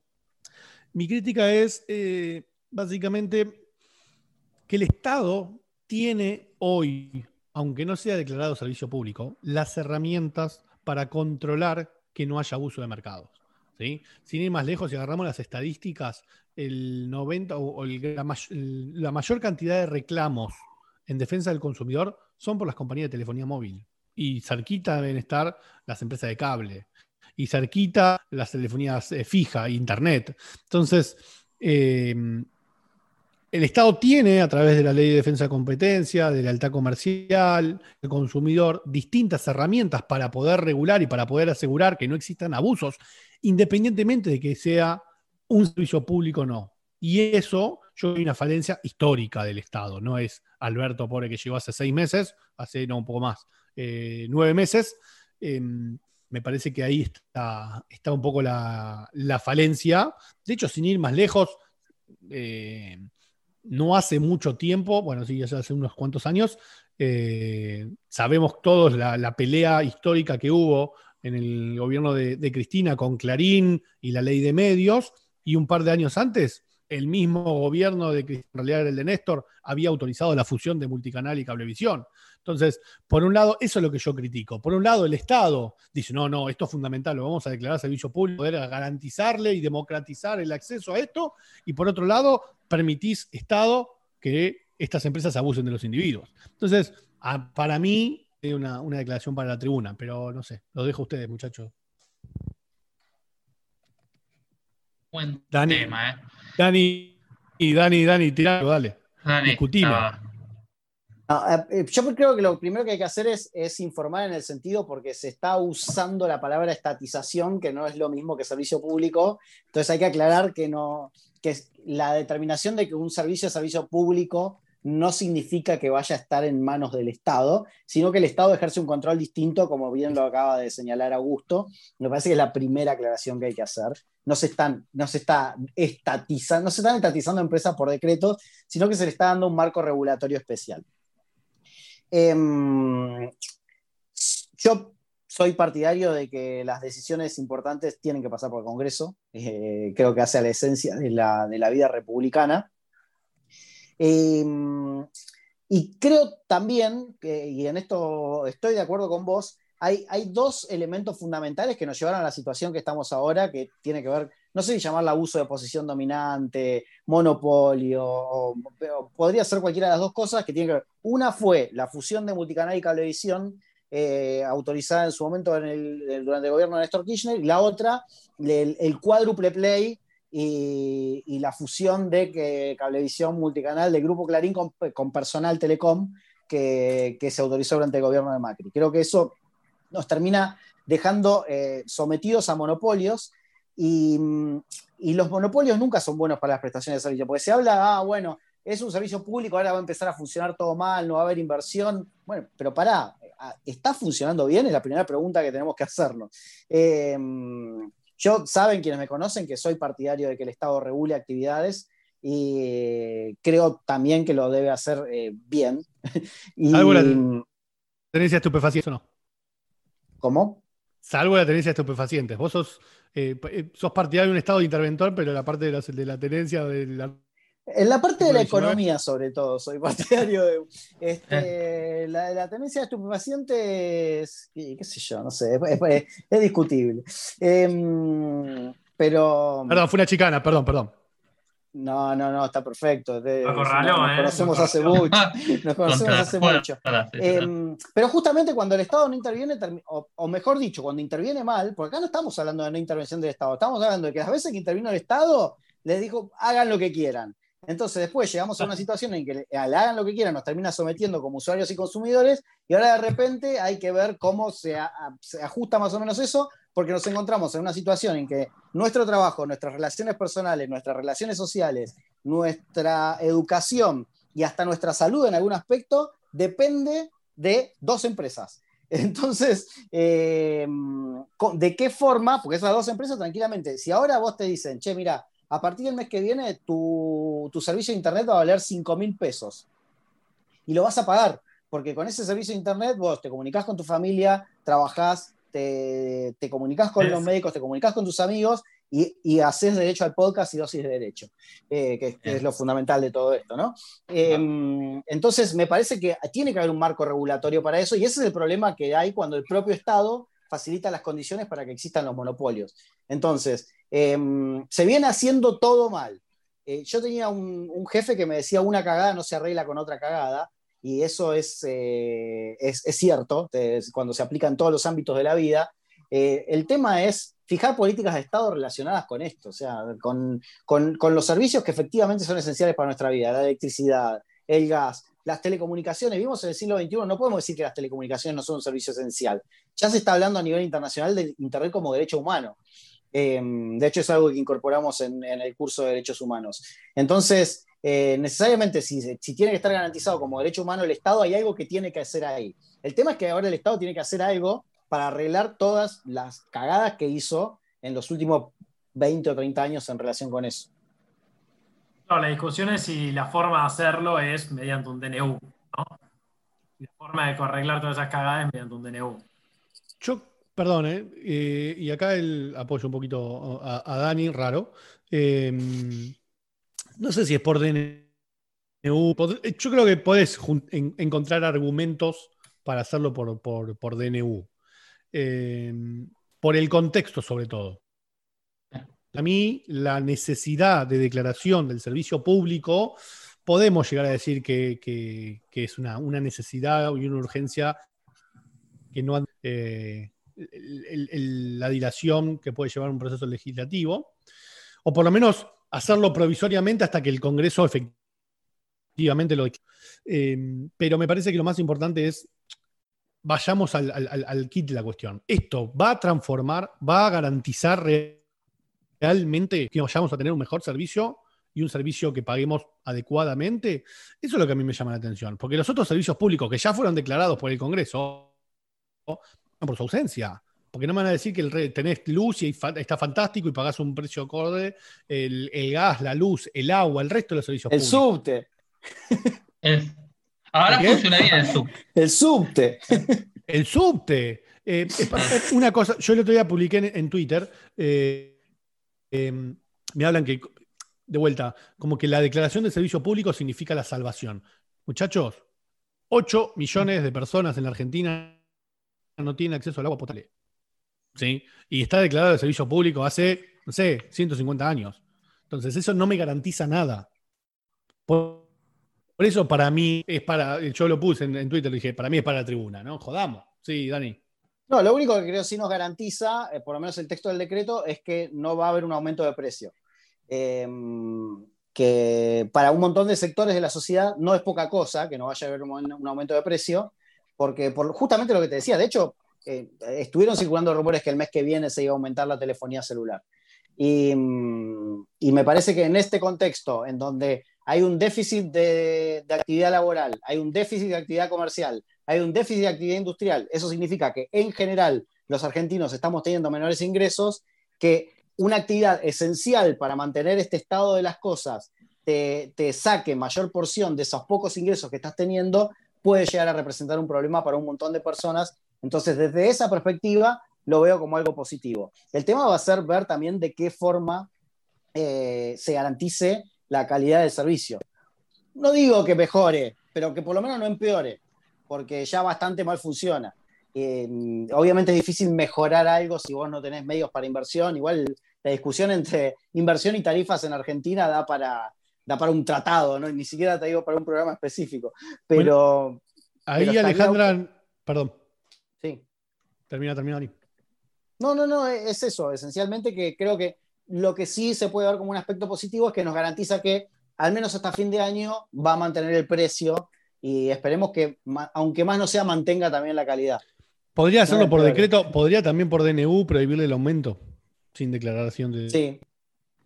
mi crítica es eh, básicamente que el Estado tiene hoy, aunque no sea declarado servicio público, las herramientas para controlar que no haya abuso de mercados. ¿sí? Sin ir más lejos, si agarramos las estadísticas, el 90 o la, mayor cantidad de reclamos en defensa del consumidor son por las compañías de telefonía móvil. Y cerquita deben estar las empresas de cable. Y cerquita las telefonías eh, fija, internet. Entonces, eh, el Estado tiene, a través de la ley de defensa de competencia, de lealtad comercial, el consumidor, distintas herramientas para poder regular y para poder asegurar que no existan abusos, independientemente de que sea un servicio público o no. Y eso, yo veo una falencia histórica del Estado. No es Alberto Pobre que llegó hace seis meses, hace no un poco más, eh, nueve meses. Em, me parece que ahí está, está un poco la, falencia. De hecho, sin ir más lejos, eh, no hace mucho tiempo, bueno, sí, ya hace unos cuantos años, eh, sabemos todos la, pelea histórica que hubo en el gobierno de, Cristina con Clarín y la ley de medios, y un par de años antes, el mismo gobierno de Cristina, en realidad el de Néstor, había autorizado la fusión de multicanal y cablevisión. Entonces, por un lado, eso es lo que yo critico. Por un lado, el Estado dice, no, no, esto es fundamental, lo vamos a declarar servicio público, poder garantizarle y democratizar el acceso a esto. Y por otro lado, permitís, Estado, que estas empresas abusen de los individuos. Entonces, para mí, es una, declaración para la tribuna, pero no sé, lo dejo a ustedes, muchachos. Buen tema, ¿eh? Dani, y Dani, Dani, tiralo, dale. Dani, Discutimos. Yo creo que lo primero que hay que hacer es, informar en el sentido porque se está usando la palabra estatización, que no es lo mismo que servicio público. Entonces hay que aclarar que, no, que la determinación de que un servicio es servicio público no significa que vaya a estar en manos del Estado, sino que el Estado ejerce un control distinto, como bien lo acaba de señalar Augusto. Me parece que es la primera aclaración que hay que hacer. No se están, no se está estatizando, no se están estatizando empresas por decreto, sino que se le está dando un marco regulatorio especial. Em, yo soy partidario de que las decisiones importantes tienen que pasar por el Congreso. Eh, creo que hace a la esencia de la, vida republicana. Em, y creo también, que, y en esto estoy de acuerdo con vos, hay, hay, dos elementos fundamentales que nos llevaron a la situación que estamos ahora, que tiene que ver no sé si llamarla abuso de posición dominante, monopolio, o, podría ser cualquiera de las dos cosas que tienen que ver. Una fue la fusión de multicanal y cablevisión, eh, autorizada en su momento durante el gobierno de Néstor Kirchner, y la otra, el, cuádruple play y, la fusión de que cablevisión multicanal del Grupo Clarín con, personal Telecom que, se autorizó durante el gobierno de Macri. Creo que eso nos termina dejando eh, sometidos a monopolios y, los monopolios nunca son buenos para las prestaciones de servicio, porque se habla, ah, bueno, es un servicio público, ahora va a empezar a funcionar todo mal, no va a haber inversión. Bueno, pero pará, ah, ¿está funcionando bien? Es la primera pregunta que tenemos que hacernos. Em, yo, saben quienes me conocen, que soy partidario de que el Estado regule actividades y creo también que lo debe hacer eh, bien. <laughs> y, ¿Alguna tenencia estupefaciente o no? ¿Cómo? Salvo la tenencia de estupefacientes. Vos sos, eh, eh, sos partidario de un estado de interventor, pero la parte de la, de la tenencia de la En la parte de la economía, sobre todo, soy partidario de. Este, <laughs> la, la tenencia de estupefacientes, qué sé yo, no sé, es, es- es discutible. Em, pero. Perdón, fue una chicana, perdón, perdón. No, no, no, está perfecto. De- nos ¿eh? conocemos hace mucho. Nos <laughs> conocemos hace mucho. Em, pero justamente cuando el Estado no interviene, o, o mejor dicho, cuando interviene mal, porque acá no estamos hablando de no intervención del Estado, estamos hablando de que las veces que intervino el Estado, les dijo, hagan lo que quieran. Entonces después llegamos a una situación en que al hagan lo que quieran nos termina sometiendo como usuarios y consumidores y ahora de repente hay que ver cómo se, a- a- se ajusta más o menos eso porque nos encontramos en una situación en que nuestro trabajo, nuestras relaciones personales, nuestras relaciones sociales, nuestra educación y hasta nuestra salud en algún aspecto depende de dos empresas. <laughs> Entonces, eh, ¿de qué forma? Porque esas dos empresas tranquilamente, si ahora vos te dicen, che, mira, a partir del mes que viene tu, tu servicio de internet va a valer 5 mil pesos y lo vas a pagar, porque con ese servicio de internet vos te comunicás con tu familia, trabajás, te, te comunicás con Es- los médicos, te comunicás con tus amigos y, y haces derecho al podcast y dosis de derecho, eh, que, que es lo fundamental de todo esto, ¿no? Eh, entonces, me parece que tiene que haber un marco regulatorio para eso y ese es el problema que hay cuando el propio Estado facilita las condiciones para que existan los monopolios. Entonces, eh, se viene haciendo todo mal. Eh, yo tenía un, un jefe que me decía una cagada no se arregla con otra cagada, y eso es, eh, es, es cierto es cuando se aplica en todos los ámbitos de la vida. Eh, el tema es fijar políticas de Estado relacionadas con esto, o sea, con, con, con los servicios que efectivamente son esenciales para nuestra vida, la electricidad, el gas, las telecomunicaciones. Vimos en el siglo XXI, no podemos decir que las telecomunicaciones no son un servicio esencial. Ya se está hablando a nivel internacional del Internet como derecho humano. Eh, de hecho, es algo que incorporamos en, en el curso de Derechos Humanos. Entonces, eh, necesariamente, si, si tiene que estar garantizado como derecho humano el Estado, hay algo que tiene que hacer ahí. El tema es que ahora el Estado tiene que hacer algo para arreglar todas las cagadas que hizo en los últimos 20 o 30 años en relación con eso. No, la discusión es si la forma de hacerlo es mediante un DNU, ¿no? La forma de arreglar todas esas cagadas es mediante un DNU. Yo, perdón, eh, eh, y acá el apoyo un poquito a, a Dani, raro. No sé si es por DNU. eh, Yo creo que podés encontrar argumentos para hacerlo por, por- por DNU. Eh, por el contexto, sobre todo. A mí, la necesidad de declaración del servicio público, podemos llegar a decir que, que- que es una, una necesidad y una urgencia que no eh, el- el- el- la dilación que puede llevar un proceso legislativo, o por lo menos hacerlo provisoriamente hasta que el Congreso efectivamente lo eh, pero me parece que lo más importante es vayamos al, al- al- kit de la cuestión. Esto va a transformar, va a garantizar re- realmente que vayamos a tener un mejor servicio y un servicio que paguemos adecuadamente. Eso es lo que a mí me llama la atención, porque los otros servicios públicos que ya fueron declarados por el Congreso, por su ausencia. Porque no me van a decir que el tenés luz y fa- está fantástico y pagás un precio acorde, el, el gas, la luz, el agua, el resto de los servicios El públicos. subte, El- ahora ¿Qué? funciona bien el sub. <laughs> el subte. <laughs> El subte. Eh, una cosa, yo el otro día publiqué en, en Twitter, eh, eh, me hablan que, de vuelta, como que la declaración de servicio público significa la salvación. Muchachos, 8 millones de personas en la Argentina no tienen acceso al agua potable. ¿Sí? Y está declarado de servicio público hace, no sé, 150 años. Entonces, eso no me garantiza nada. Por, eso, para mí, es para. Yo lo puse en, Twitter, dije, para mí es para la tribuna, ¿no? Jodamos. Sí, Dani. No, lo único que creo sí nos garantiza, eh, por lo menos el texto del decreto, es que no va a haber un aumento de precio. Eh, que para un montón de sectores de la sociedad no es poca cosa que no vaya a haber un, un aumento de precio, porque por justamente lo que te decía, de hecho, eh, estuvieron circulando rumores que el mes que viene se iba a aumentar la telefonía celular. Y, mm, y me parece que en este contexto, en donde hay un déficit de, de actividad laboral, hay un déficit de actividad comercial, hay un déficit de actividad industrial, eso significa que en general los argentinos estamos teniendo menores ingresos, que una actividad esencial para mantener este estado de las cosas te, te saque mayor porción de esos pocos ingresos que estás teniendo, puede llegar a representar un problema para un montón de personas. Entonces, desde esa perspectiva, lo veo como algo positivo. El tema va a ser ver también de qué forma eh, se garantice la calidad del servicio. No digo que mejore, pero que por lo menos no empeore, porque ya bastante mal funciona. Eh, obviamente es difícil mejorar algo si vos no tenés medios para inversión. Igual la discusión entre inversión y tarifas en Argentina da para, da para un tratado, ¿no? ni siquiera te digo para un programa específico. Pero. ahí, Alejandra, perdón. Termina, termina, Dani. No, no, no, es eso. Esencialmente que creo que lo que sí se puede ver como un aspecto positivo es que nos garantiza que al menos hasta fin de año va a mantener el precio y esperemos que, aunque más no sea, mantenga también la calidad. Podría hacerlo por decreto, podría también por DNU prohibirle el aumento sin declaración de,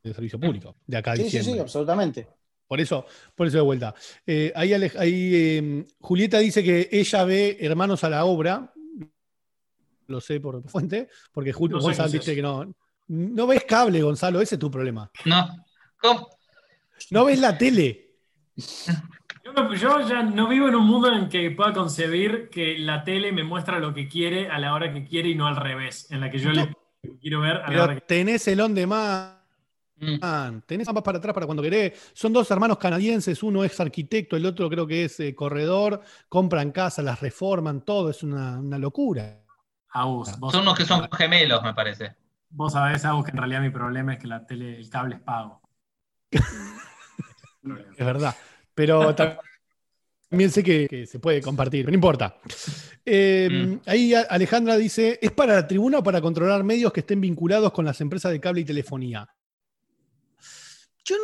servicio público de acá a sí, Sí, sí, absolutamente. Por eso, por eso de vuelta. Eh, ahí, em, Julieta dice que ella ve Hermanos a la obra. Lo sé por <laughs> fuente, porque Julio Gonzalo dice que no. No ves cable, Gonzalo, ese es tu problema. No. ¿Cómo? No ves la tele. Yo, ya no vivo en un mundo en que pueda concebir que la tele me muestra lo que quiere a la hora que quiere y no al revés, en la que yo le quiero ver a la hora que tenés el on demand. Mm. Tenés ambas para atrás para cuando querés. Son dos hermanos canadienses, uno es arquitecto, el otro creo que es eh, corredor, compran casa, las reforman, todo, es una, locura. Son unos que son gemelos, me parece. Vos sabés, Agus, que en realidad mi problema es que la tele, el cable es pago. <laughs> es verdad. Pero también sé que, se puede compartir, no importa. Eh, mm. Ahí Alejandra dice: ¿es para la tribuna o para controlar medios que estén vinculados con las empresas de cable y telefonía? Yo,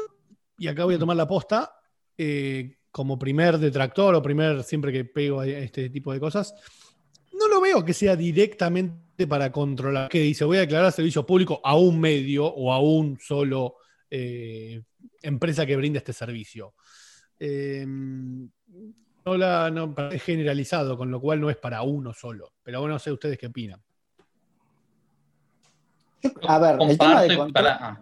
y acá voy a tomar la posta, eh, como primer detractor o primer, siempre que pego a este tipo de cosas, no lo veo que sea directamente para controlar, que dice voy a declarar servicio público a un medio o a un solo eh, empresa que brinda este servicio. Eh, no, la, no es generalizado, con lo cual no es para uno solo. Pero bueno, no sé ustedes qué opinan. A ver, el tema de ah.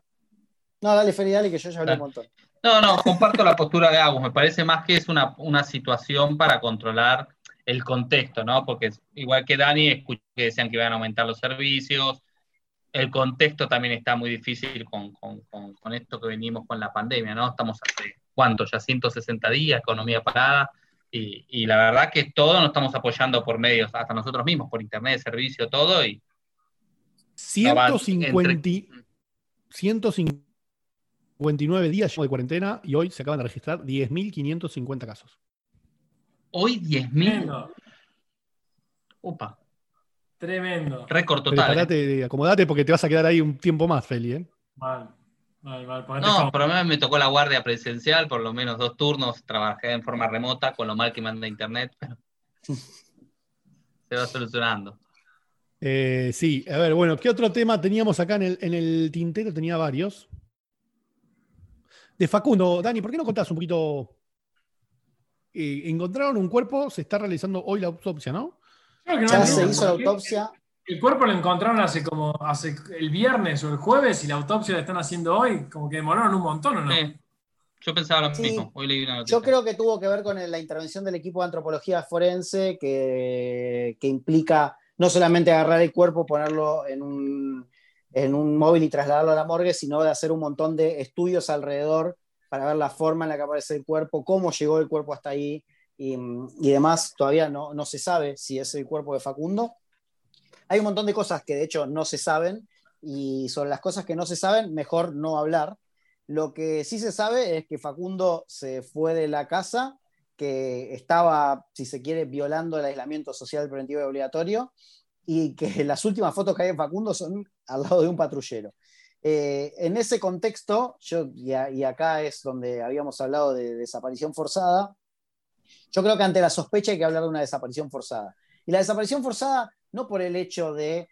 No, dale, Feri, dale, que yo ya hablé un montón. No, no, comparto la postura de Agus. Me parece más que es una, una situación para controlar el contexto, ¿no? Porque igual que Dani, escuché que decían que iban a aumentar los servicios. El contexto también está muy difícil con, con, con esto que venimos con la pandemia, ¿no? Estamos hace ¿cuánto? Ya 160 días, economía parada, y, la verdad que todo nos estamos apoyando por medios, hasta nosotros mismos, por internet, servicio, todo, y... 150, 159 días de cuarentena y hoy se acaban de registrar 10.550 casos. Hoy 10.000. Opa. Tremendo. Récord total. ¿eh? Acomodate porque te vas a quedar ahí un tiempo más, Feli. ¿eh? no, pero a mí me tocó la guardia presencial, por lo menos dos turnos, trabajé en forma remota, con lo mal que manda internet, <laughs> se va solucionando. Eh, sí, a ver, bueno, ¿qué otro tema teníamos acá en el, en el tintero? Tenía varios. De Facundo, Dani, ¿por qué no contás un poquito? Eh, encontraron un cuerpo, se está realizando hoy la autopsia, ¿no? ya se hizo la autopsia. El cuerpo lo encontraron hace como hace el viernes o el jueves y la autopsia la están haciendo hoy, como que demoraron un montón, ¿o no? Yo pensaba lo mismo. Yo creo que tuvo que ver con la intervención del equipo de antropología forense que, implica no solamente agarrar el cuerpo, ponerlo en un, en un móvil y trasladarlo a la morgue, sino de hacer un montón de estudios alrededor para ver la forma en la que aparece el cuerpo, cómo llegó el cuerpo hasta ahí y, demás. Todavía no, no se sabe si es el cuerpo de Facundo hay un montón de cosas que de hecho no se saben y sobre las cosas que no se saben, mejor no hablar. Lo que sí se sabe es que Facundo se fue de la casa, que estaba, si se quiere, violando el aislamiento social preventivo y obligatorio, y que las últimas fotos que hay de Facundo son al lado de un patrullero. Eh, en ese contexto, yo, y, acá es donde habíamos hablado de desaparición forzada, yo creo que ante la sospecha hay que hablar de una desaparición forzada. Y la desaparición forzada no por el hecho de,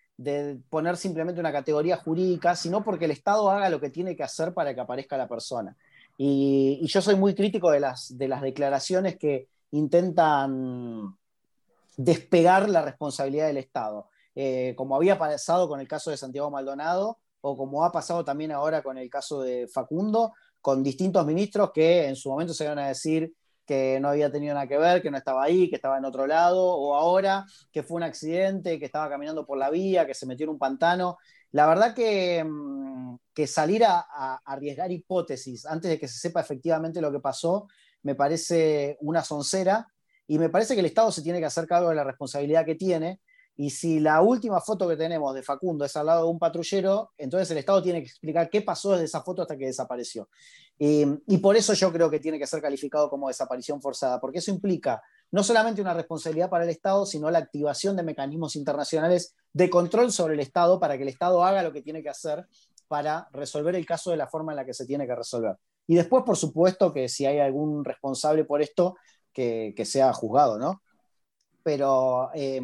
poner simplemente una categoría jurídica, sino porque el Estado haga lo que tiene que hacer para que aparezca la persona. Y, yo soy muy crítico de las, de las declaraciones que intentan despegar la responsabilidad del Estado, eh, como había pasado con el caso de Santiago Maldonado o como ha pasado también ahora con el caso de Facundo, con distintos ministros que en su momento se van a decir que no había tenido nada que ver, que no estaba ahí, que estaba en otro lado, o ahora que fue un accidente, que estaba caminando por la vía, que se metió en un pantano. La verdad que, mm, salir a, a arriesgar hipótesis antes de que se sepa efectivamente lo que pasó, me parece una soncera y me parece que el Estado se tiene que hacer cargo de la responsabilidad que tiene. Y si la última foto que tenemos de Facundo es al lado de un patrullero, entonces el Estado tiene que explicar qué pasó desde esa foto hasta que desapareció. Y, y por eso yo creo que tiene que ser calificado como desaparición forzada, porque eso implica no solamente una responsabilidad para el Estado, sino la activación de mecanismos internacionales de control sobre el Estado para que el Estado haga lo que tiene que hacer para resolver el caso de la forma en la que se tiene que resolver. Y después, por supuesto, que si hay algún responsable por esto, que, sea juzgado, ¿no? Pero eh,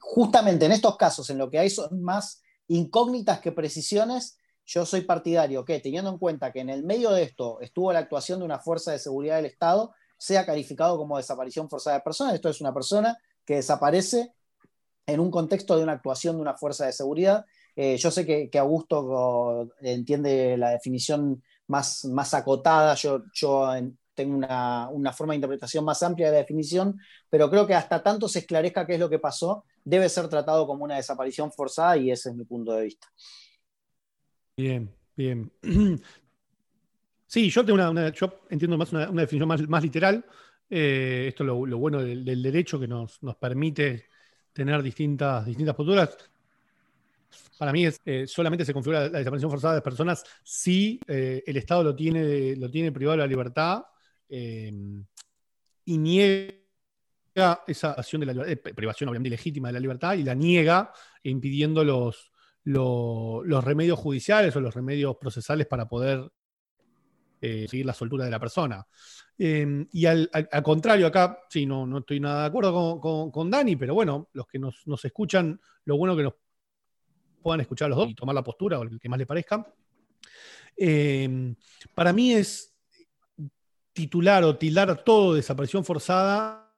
justamente en estos casos, en lo que hay son más incógnitas que precisiones, yo soy partidario que, teniendo en cuenta que en el medio de esto estuvo la actuación de una fuerza de seguridad del Estado, sea calificado como desaparición forzada de personas. Esto es una persona que desaparece en un contexto de una actuación de una fuerza de seguridad. Eh, yo sé que, que Augusto entiende la definición más, más acotada, yo, yo tengo una, una, forma de interpretación más amplia de la definición, pero creo que hasta tanto se esclarezca qué es lo que pasó, debe ser tratado como una desaparición forzada y ese es mi punto de vista. Bien, bien. <clears throat> Sí, yo tengo una, yo entiendo más una, una definición más, más literal. Eh, esto es lo, bueno del, del, derecho que nos, nos permite tener distintas, distintas posturas. Para mí es, eh, solamente se configura la desaparición forzada de personas si eh, el Estado lo tiene, lo tiene privado de la libertad eh, y niega esa acción de la eh, privación obviamente ilegítima de la libertad y la niega impidiendo los, los, remedios judiciales o los remedios procesales para poder eh, seguir la soltura de la persona. Eh, y al, al, contrario, acá, sí, no, no estoy nada de acuerdo con, con, Dani, pero bueno, los que nos, nos, escuchan, lo bueno que nos puedan escuchar los dos y tomar la postura o el que más les parezca. Eh, para mí es titular o tildar todo desaparición forzada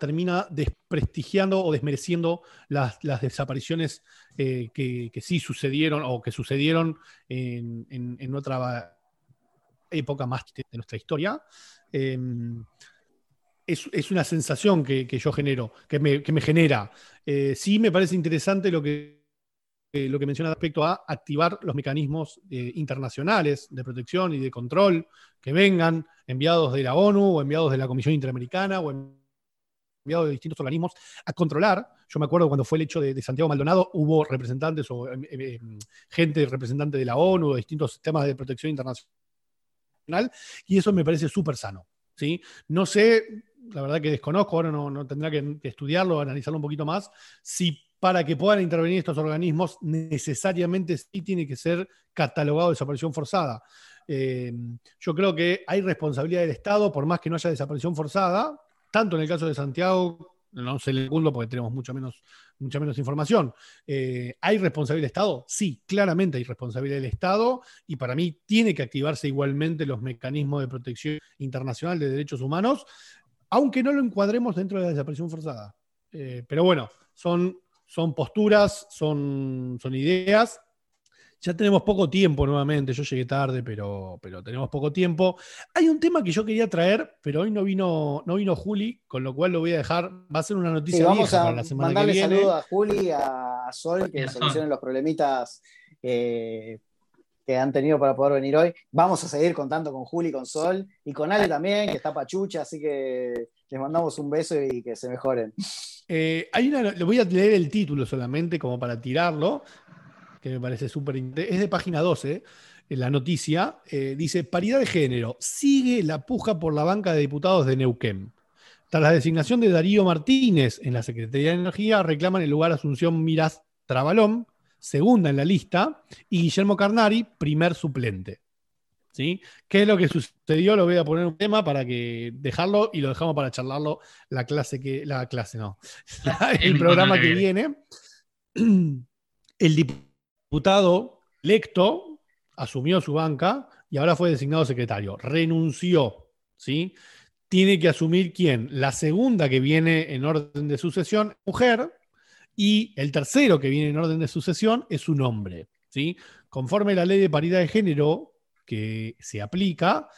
termina desprestigiando o desmereciendo las, desapariciones eh, que, sí sucedieron o que sucedieron en, en, otra época más de nuestra historia. Eh, es, es, una sensación que, que yo genero, que me, que me genera. Eh, sí me parece interesante lo que, eh, lo que menciona respecto a activar los mecanismos eh, internacionales de protección y de control que vengan enviados de la ONU o enviados de la Comisión Interamericana o enviados de distintos organismos a controlar. Yo me acuerdo cuando fue el hecho de, Santiago Maldonado, hubo representantes o gente representante de la ONU, de distintos sistemas de protección internacional y eso me parece súper sano. ¿sí? No sé, la verdad que desconozco, ahora no, no tendrá que, que, estudiarlo, analizarlo un poquito más, si para que puedan intervenir estos organismos necesariamente sí tiene que ser catalogado de desaparición forzada. Eh, yo creo que hay responsabilidad del Estado, por más que no haya desaparición forzada, tanto en el caso de Santiago no sé el segundo porque tenemos mucho menos, mucha menos información. Eh, ¿Hay responsabilidad del Estado? Sí, claramente hay responsabilidad del Estado y para mí tiene que activarse igualmente los mecanismos de protección internacional de derechos humanos, aunque no lo encuadremos dentro de la desaparición forzada. Eh, pero bueno, son, son posturas, son, son ideas ya tenemos poco tiempo nuevamente, yo llegué tarde, pero, pero tenemos poco tiempo. Hay un tema que yo quería traer, pero hoy no vino, no vino Juli, con lo cual lo voy a dejar. Va a ser una noticia sí, vamos a para la semana mandarle que viene. saludos a Juli, a Sol, que solucionen los problemitas eh, que han tenido para poder venir hoy. Vamos a seguir contando con Juli, con Sol y con Ale también, que está pachucha, así que les mandamos un beso y que se mejoren. Eh, hay una, le voy a leer el título solamente como para tirarlo que me parece súper Es de página 12, en la noticia. Eh, dice: Paridad de género. Sigue la puja por la banca de diputados de Neuquén. Tras la designación de Darío Martínez en la Secretaría de Energía, reclaman el lugar Asunción Miraz Trabalón, segunda en la lista, y Guillermo Carnari, primer suplente. ¿Sí? ¿Qué es lo que sucedió? Lo voy a poner un tema para que dejarlo y lo dejamos para charlarlo la clase que. La clase, no. <laughs> el programa que viene. <clears throat> El diputado electo asumió su banca y ahora fue designado secretario. Renunció, ¿sí? Tiene que asumir quién? La segunda que viene en orden de sucesión, mujer, y el tercero que viene en orden de sucesión es un hombre, ¿sí? Conforme la ley de paridad de género que se aplica,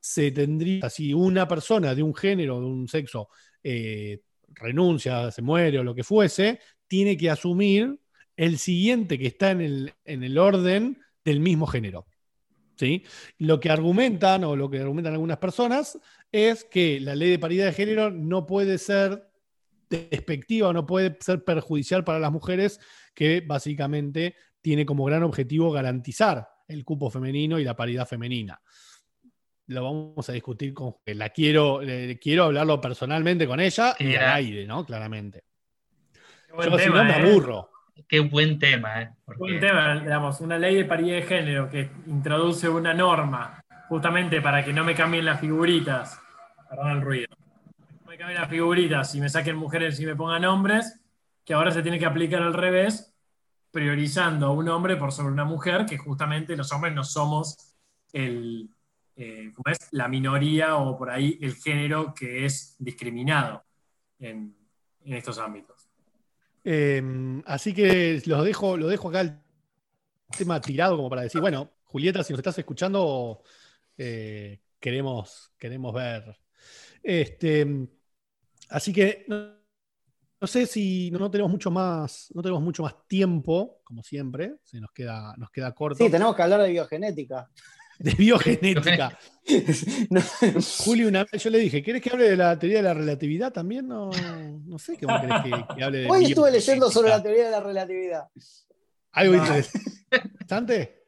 se tendría, si una persona de un género, de un sexo, eh, renuncia, se muere o lo que fuese, tiene que asumir el siguiente que está en el, en el orden del mismo género. ¿Sí? Lo que argumentan o lo que argumentan algunas personas es que la ley de paridad de género no puede ser despectiva, no puede ser perjudicial para las mujeres, que básicamente tiene como gran objetivo garantizar el cupo femenino y la paridad femenina. Lo vamos a discutir con la quiero, quiero hablarlo personalmente con ella y al aire, ¿no? Claramente. Yo si no me ¿eh? aburro. Qué buen tema, ¿eh? Buen tema, digamos, una ley de paridad de género que introduce una norma justamente para que no me cambien las figuritas. Perdón el ruido. Me cambien las figuritas y me saquen mujeres y me pongan hombres, que ahora se tiene que aplicar al revés, priorizando a un hombre por sobre una mujer, que justamente los hombres no somos el, eh, es? la minoría o por ahí el género que es discriminado en estos ámbitos. Em, así que lo dejo, lo dejo acá el tema tirado como para decir, bueno, Julieta, si nos estás escuchando, eh, queremos, queremos ver. Este, así que no, sé si no, tenemos mucho más, no tenemos mucho más tiempo, como siempre, se nos queda, nos queda corto. Sí, tenemos que hablar de biogenética <laughs> de biogenética. <laughs> Julio, una vez yo le dije, ¿quieres que hable de la teoría de la relatividad también? No, no sé qué querés que, hable de Hoy estuve leyendo sobre la teoría de la relatividad. ¿Algo interesante?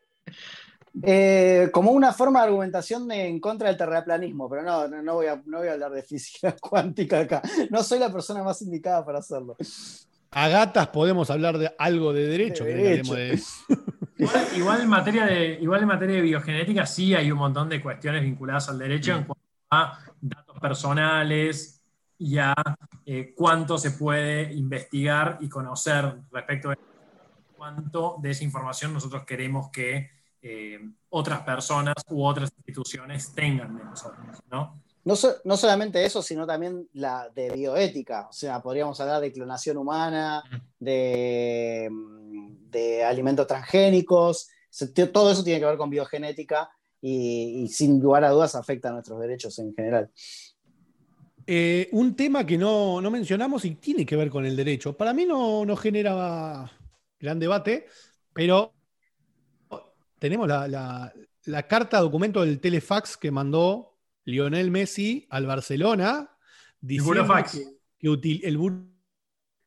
Eh, como una forma de argumentación en contra del terraplanismo, pero no, no, voy a, no voy a hablar de física <laughs> cuántica acá. No soy la persona más indicada para hacerlo. A gatas podemos hablar de algo de derecho. Igual, en materia de, igual en materia de biogenética sí hay un montón de cuestiones vinculadas al derecho en cuanto a datos personales y a eh, cuánto se puede investigar y conocer respecto a cuánto de esa información nosotros queremos que eh, otras personas u otras instituciones tengan de nosotros. ¿no? No, solamente eso, sino también la de bioética. O sea, podríamos hablar de clonación humana, de, de alimentos transgénicos. Todo eso tiene que ver con biogenética y, sin lugar a dudas afecta a nuestros derechos en general. Eh, un tema que no, mencionamos y tiene que ver con el derecho. Para mí no, no genera gran debate, pero tenemos la, la carta documento del telefax que mandó Lionel Messi al Barcelona diciendo que, el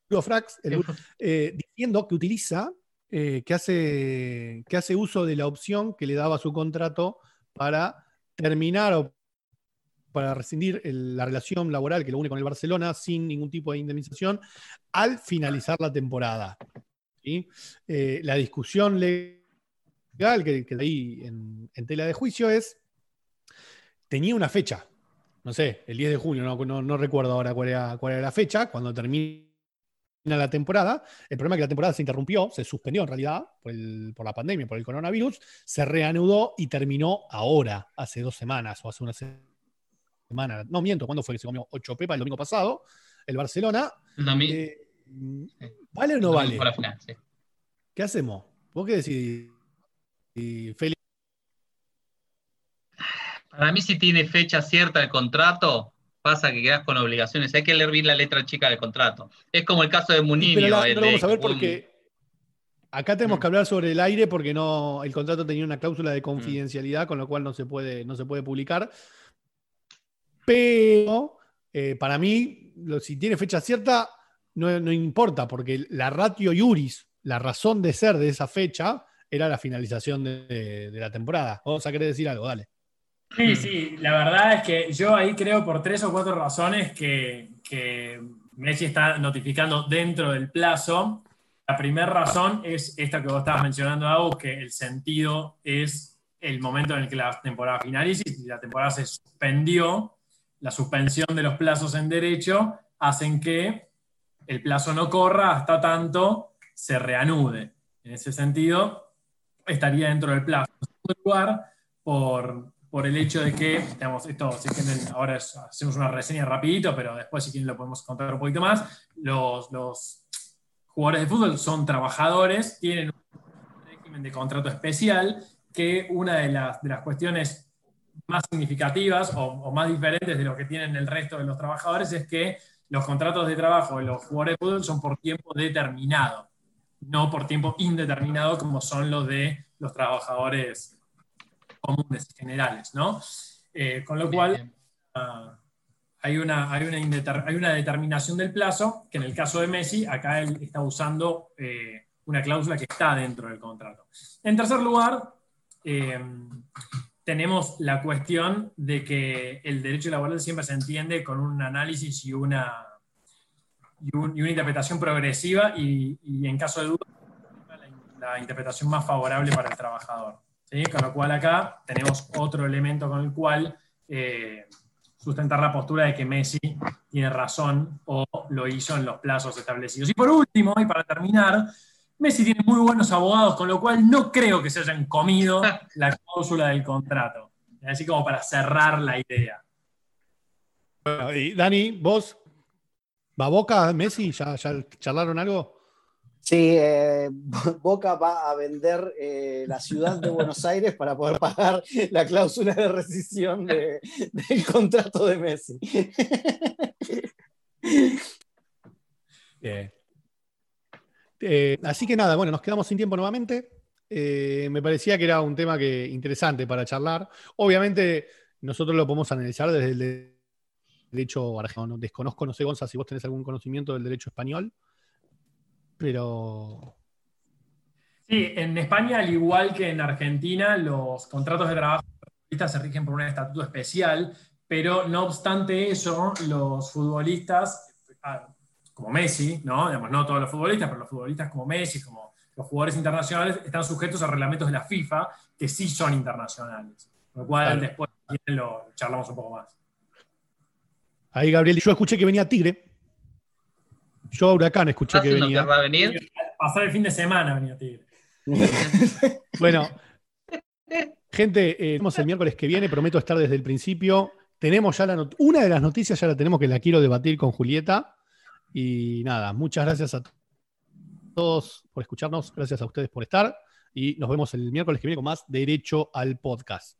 <laughs> eh, diciendo que utiliza, eh, que, hace, que hace uso de la opción que le daba su contrato para terminar o para rescindir la relación laboral que lo une con el Barcelona sin ningún tipo de indemnización al finalizar la temporada. Eh, la discusión legal que, que ahí en tela de juicio es tenía una fecha. No sé, el 10 de junio, no, recuerdo ahora cuál era, cuál era la fecha, cuando termina la temporada. El problema es que la temporada se interrumpió, se suspendió en realidad por, la pandemia, por el coronavirus, se reanudó y terminó ahora, hace dos semanas o hace una semana. No miento, ¿cuándo fue que se comió 8 pepas el domingo pasado? El Barcelona. Eh, ¿Vale o no vale? ¿Qué hacemos? ¿Vos qué decís, Félix? Para mí, si tiene fecha cierta el contrato, pasa que quedas con obligaciones. Hay que leer bien la letra chica del contrato. Es como el caso de Munini. Pero no vamos a ver porque acá tenemos mm. que hablar sobre el aire porque no, el contrato tenía una cláusula de confidencialidad, con lo cual no se puede, no se puede publicar. Pero eh, para mí, si tiene fecha cierta, no, importa, porque la ratio iuris, la razón de ser de esa fecha, era la finalización de, la temporada. Vamos a querer decir algo, dale. Sí, sí, la verdad es que yo ahí creo por tres o cuatro razones que, Messi está notificando dentro del plazo. La primera razón es esta que vos estabas mencionando, Agus, que el sentido es el momento en el que la temporada finaliza y la temporada se suspendió, la suspensión de los plazos en derecho hacen que el plazo no corra hasta tanto se reanude. En ese sentido, estaría dentro del plazo. En segundo lugar, por, por el hecho de que, digamos, esto, si quieren, ahora hacemos una reseña rapidito, pero después si quieren lo podemos contar un poquito más, los, jugadores de fútbol son trabajadores, tienen un régimen de contrato especial, que una de las, de las cuestiones más significativas o, o más diferentes de lo que tienen el resto de los trabajadores es que los contratos de trabajo de los jugadores de fútbol son por tiempo determinado, no por tiempo indeterminado como son los de los trabajadores comunes generales, ¿no? Eh, con lo cual ah, hay, una, hay, una hay una determinación del plazo que en el caso de Messi, acá él está usando eh, una cláusula que está dentro del contrato. En tercer lugar, eh, tenemos la cuestión de que el derecho laboral siempre se entiende con un análisis y una, y, un- y una interpretación progresiva y, y en caso de duda, la, la interpretación más favorable para el trabajador. ¿sí? Con lo cual acá tenemos otro elemento con el cual eh, sustentar la postura de que Messi tiene razón o lo hizo en los plazos establecidos. Y por último, y para terminar, Messi tiene muy buenos abogados, con lo cual no creo que se hayan comido <laughs> la cláusula del contrato. Así como para cerrar la idea. Bueno, y Dani, vos, ¿va Boca, Messi? ¿Ya, ya charlaron algo? Sí, eh, <laughs> Boca va a vender eh, la ciudad de Buenos Aires para poder pagar la cláusula de rescisión de- del contrato de Messi. Bien. Eh, así que nada, bueno, nos quedamos sin tiempo nuevamente. Me parecía que era un tema que, interesante para charlar. Obviamente, nosotros lo podemos analizar desde el derecho argentino. No desconozco, no sé, Gonza, si vos tenés algún conocimiento del derecho español, pero Sí, en España, al igual que en Argentina, los contratos de trabajo de futbolistas se rigen por un estatuto especial, pero no obstante eso, los futbolistas, ah, como Messi, ¿no? Digamos, no todos los futbolistas, pero los futbolistas como Messi, como los jugadores internacionales, están sujetos a reglamentos de la FIFA que sí son internacionales. Con lo cual, Claro. después lo charlamos un poco más. Ahí Gabriel, yo escuché que venía Tigre. Yo a Huracán escuché que ¿Hacen no venía. venir? Pasar el fin de semana venía Tigre. <laughs> Bueno, gente, eh, tenemos el miércoles que viene, prometo estar desde el principio. Tenemos ya la una de las noticias, ya la tenemos que la quiero debatir con Julieta. Y nada, muchas gracias a todos por escucharnos, gracias a ustedes por estar. Y nos vemos el miércoles que viene con más Derecho al Podcast.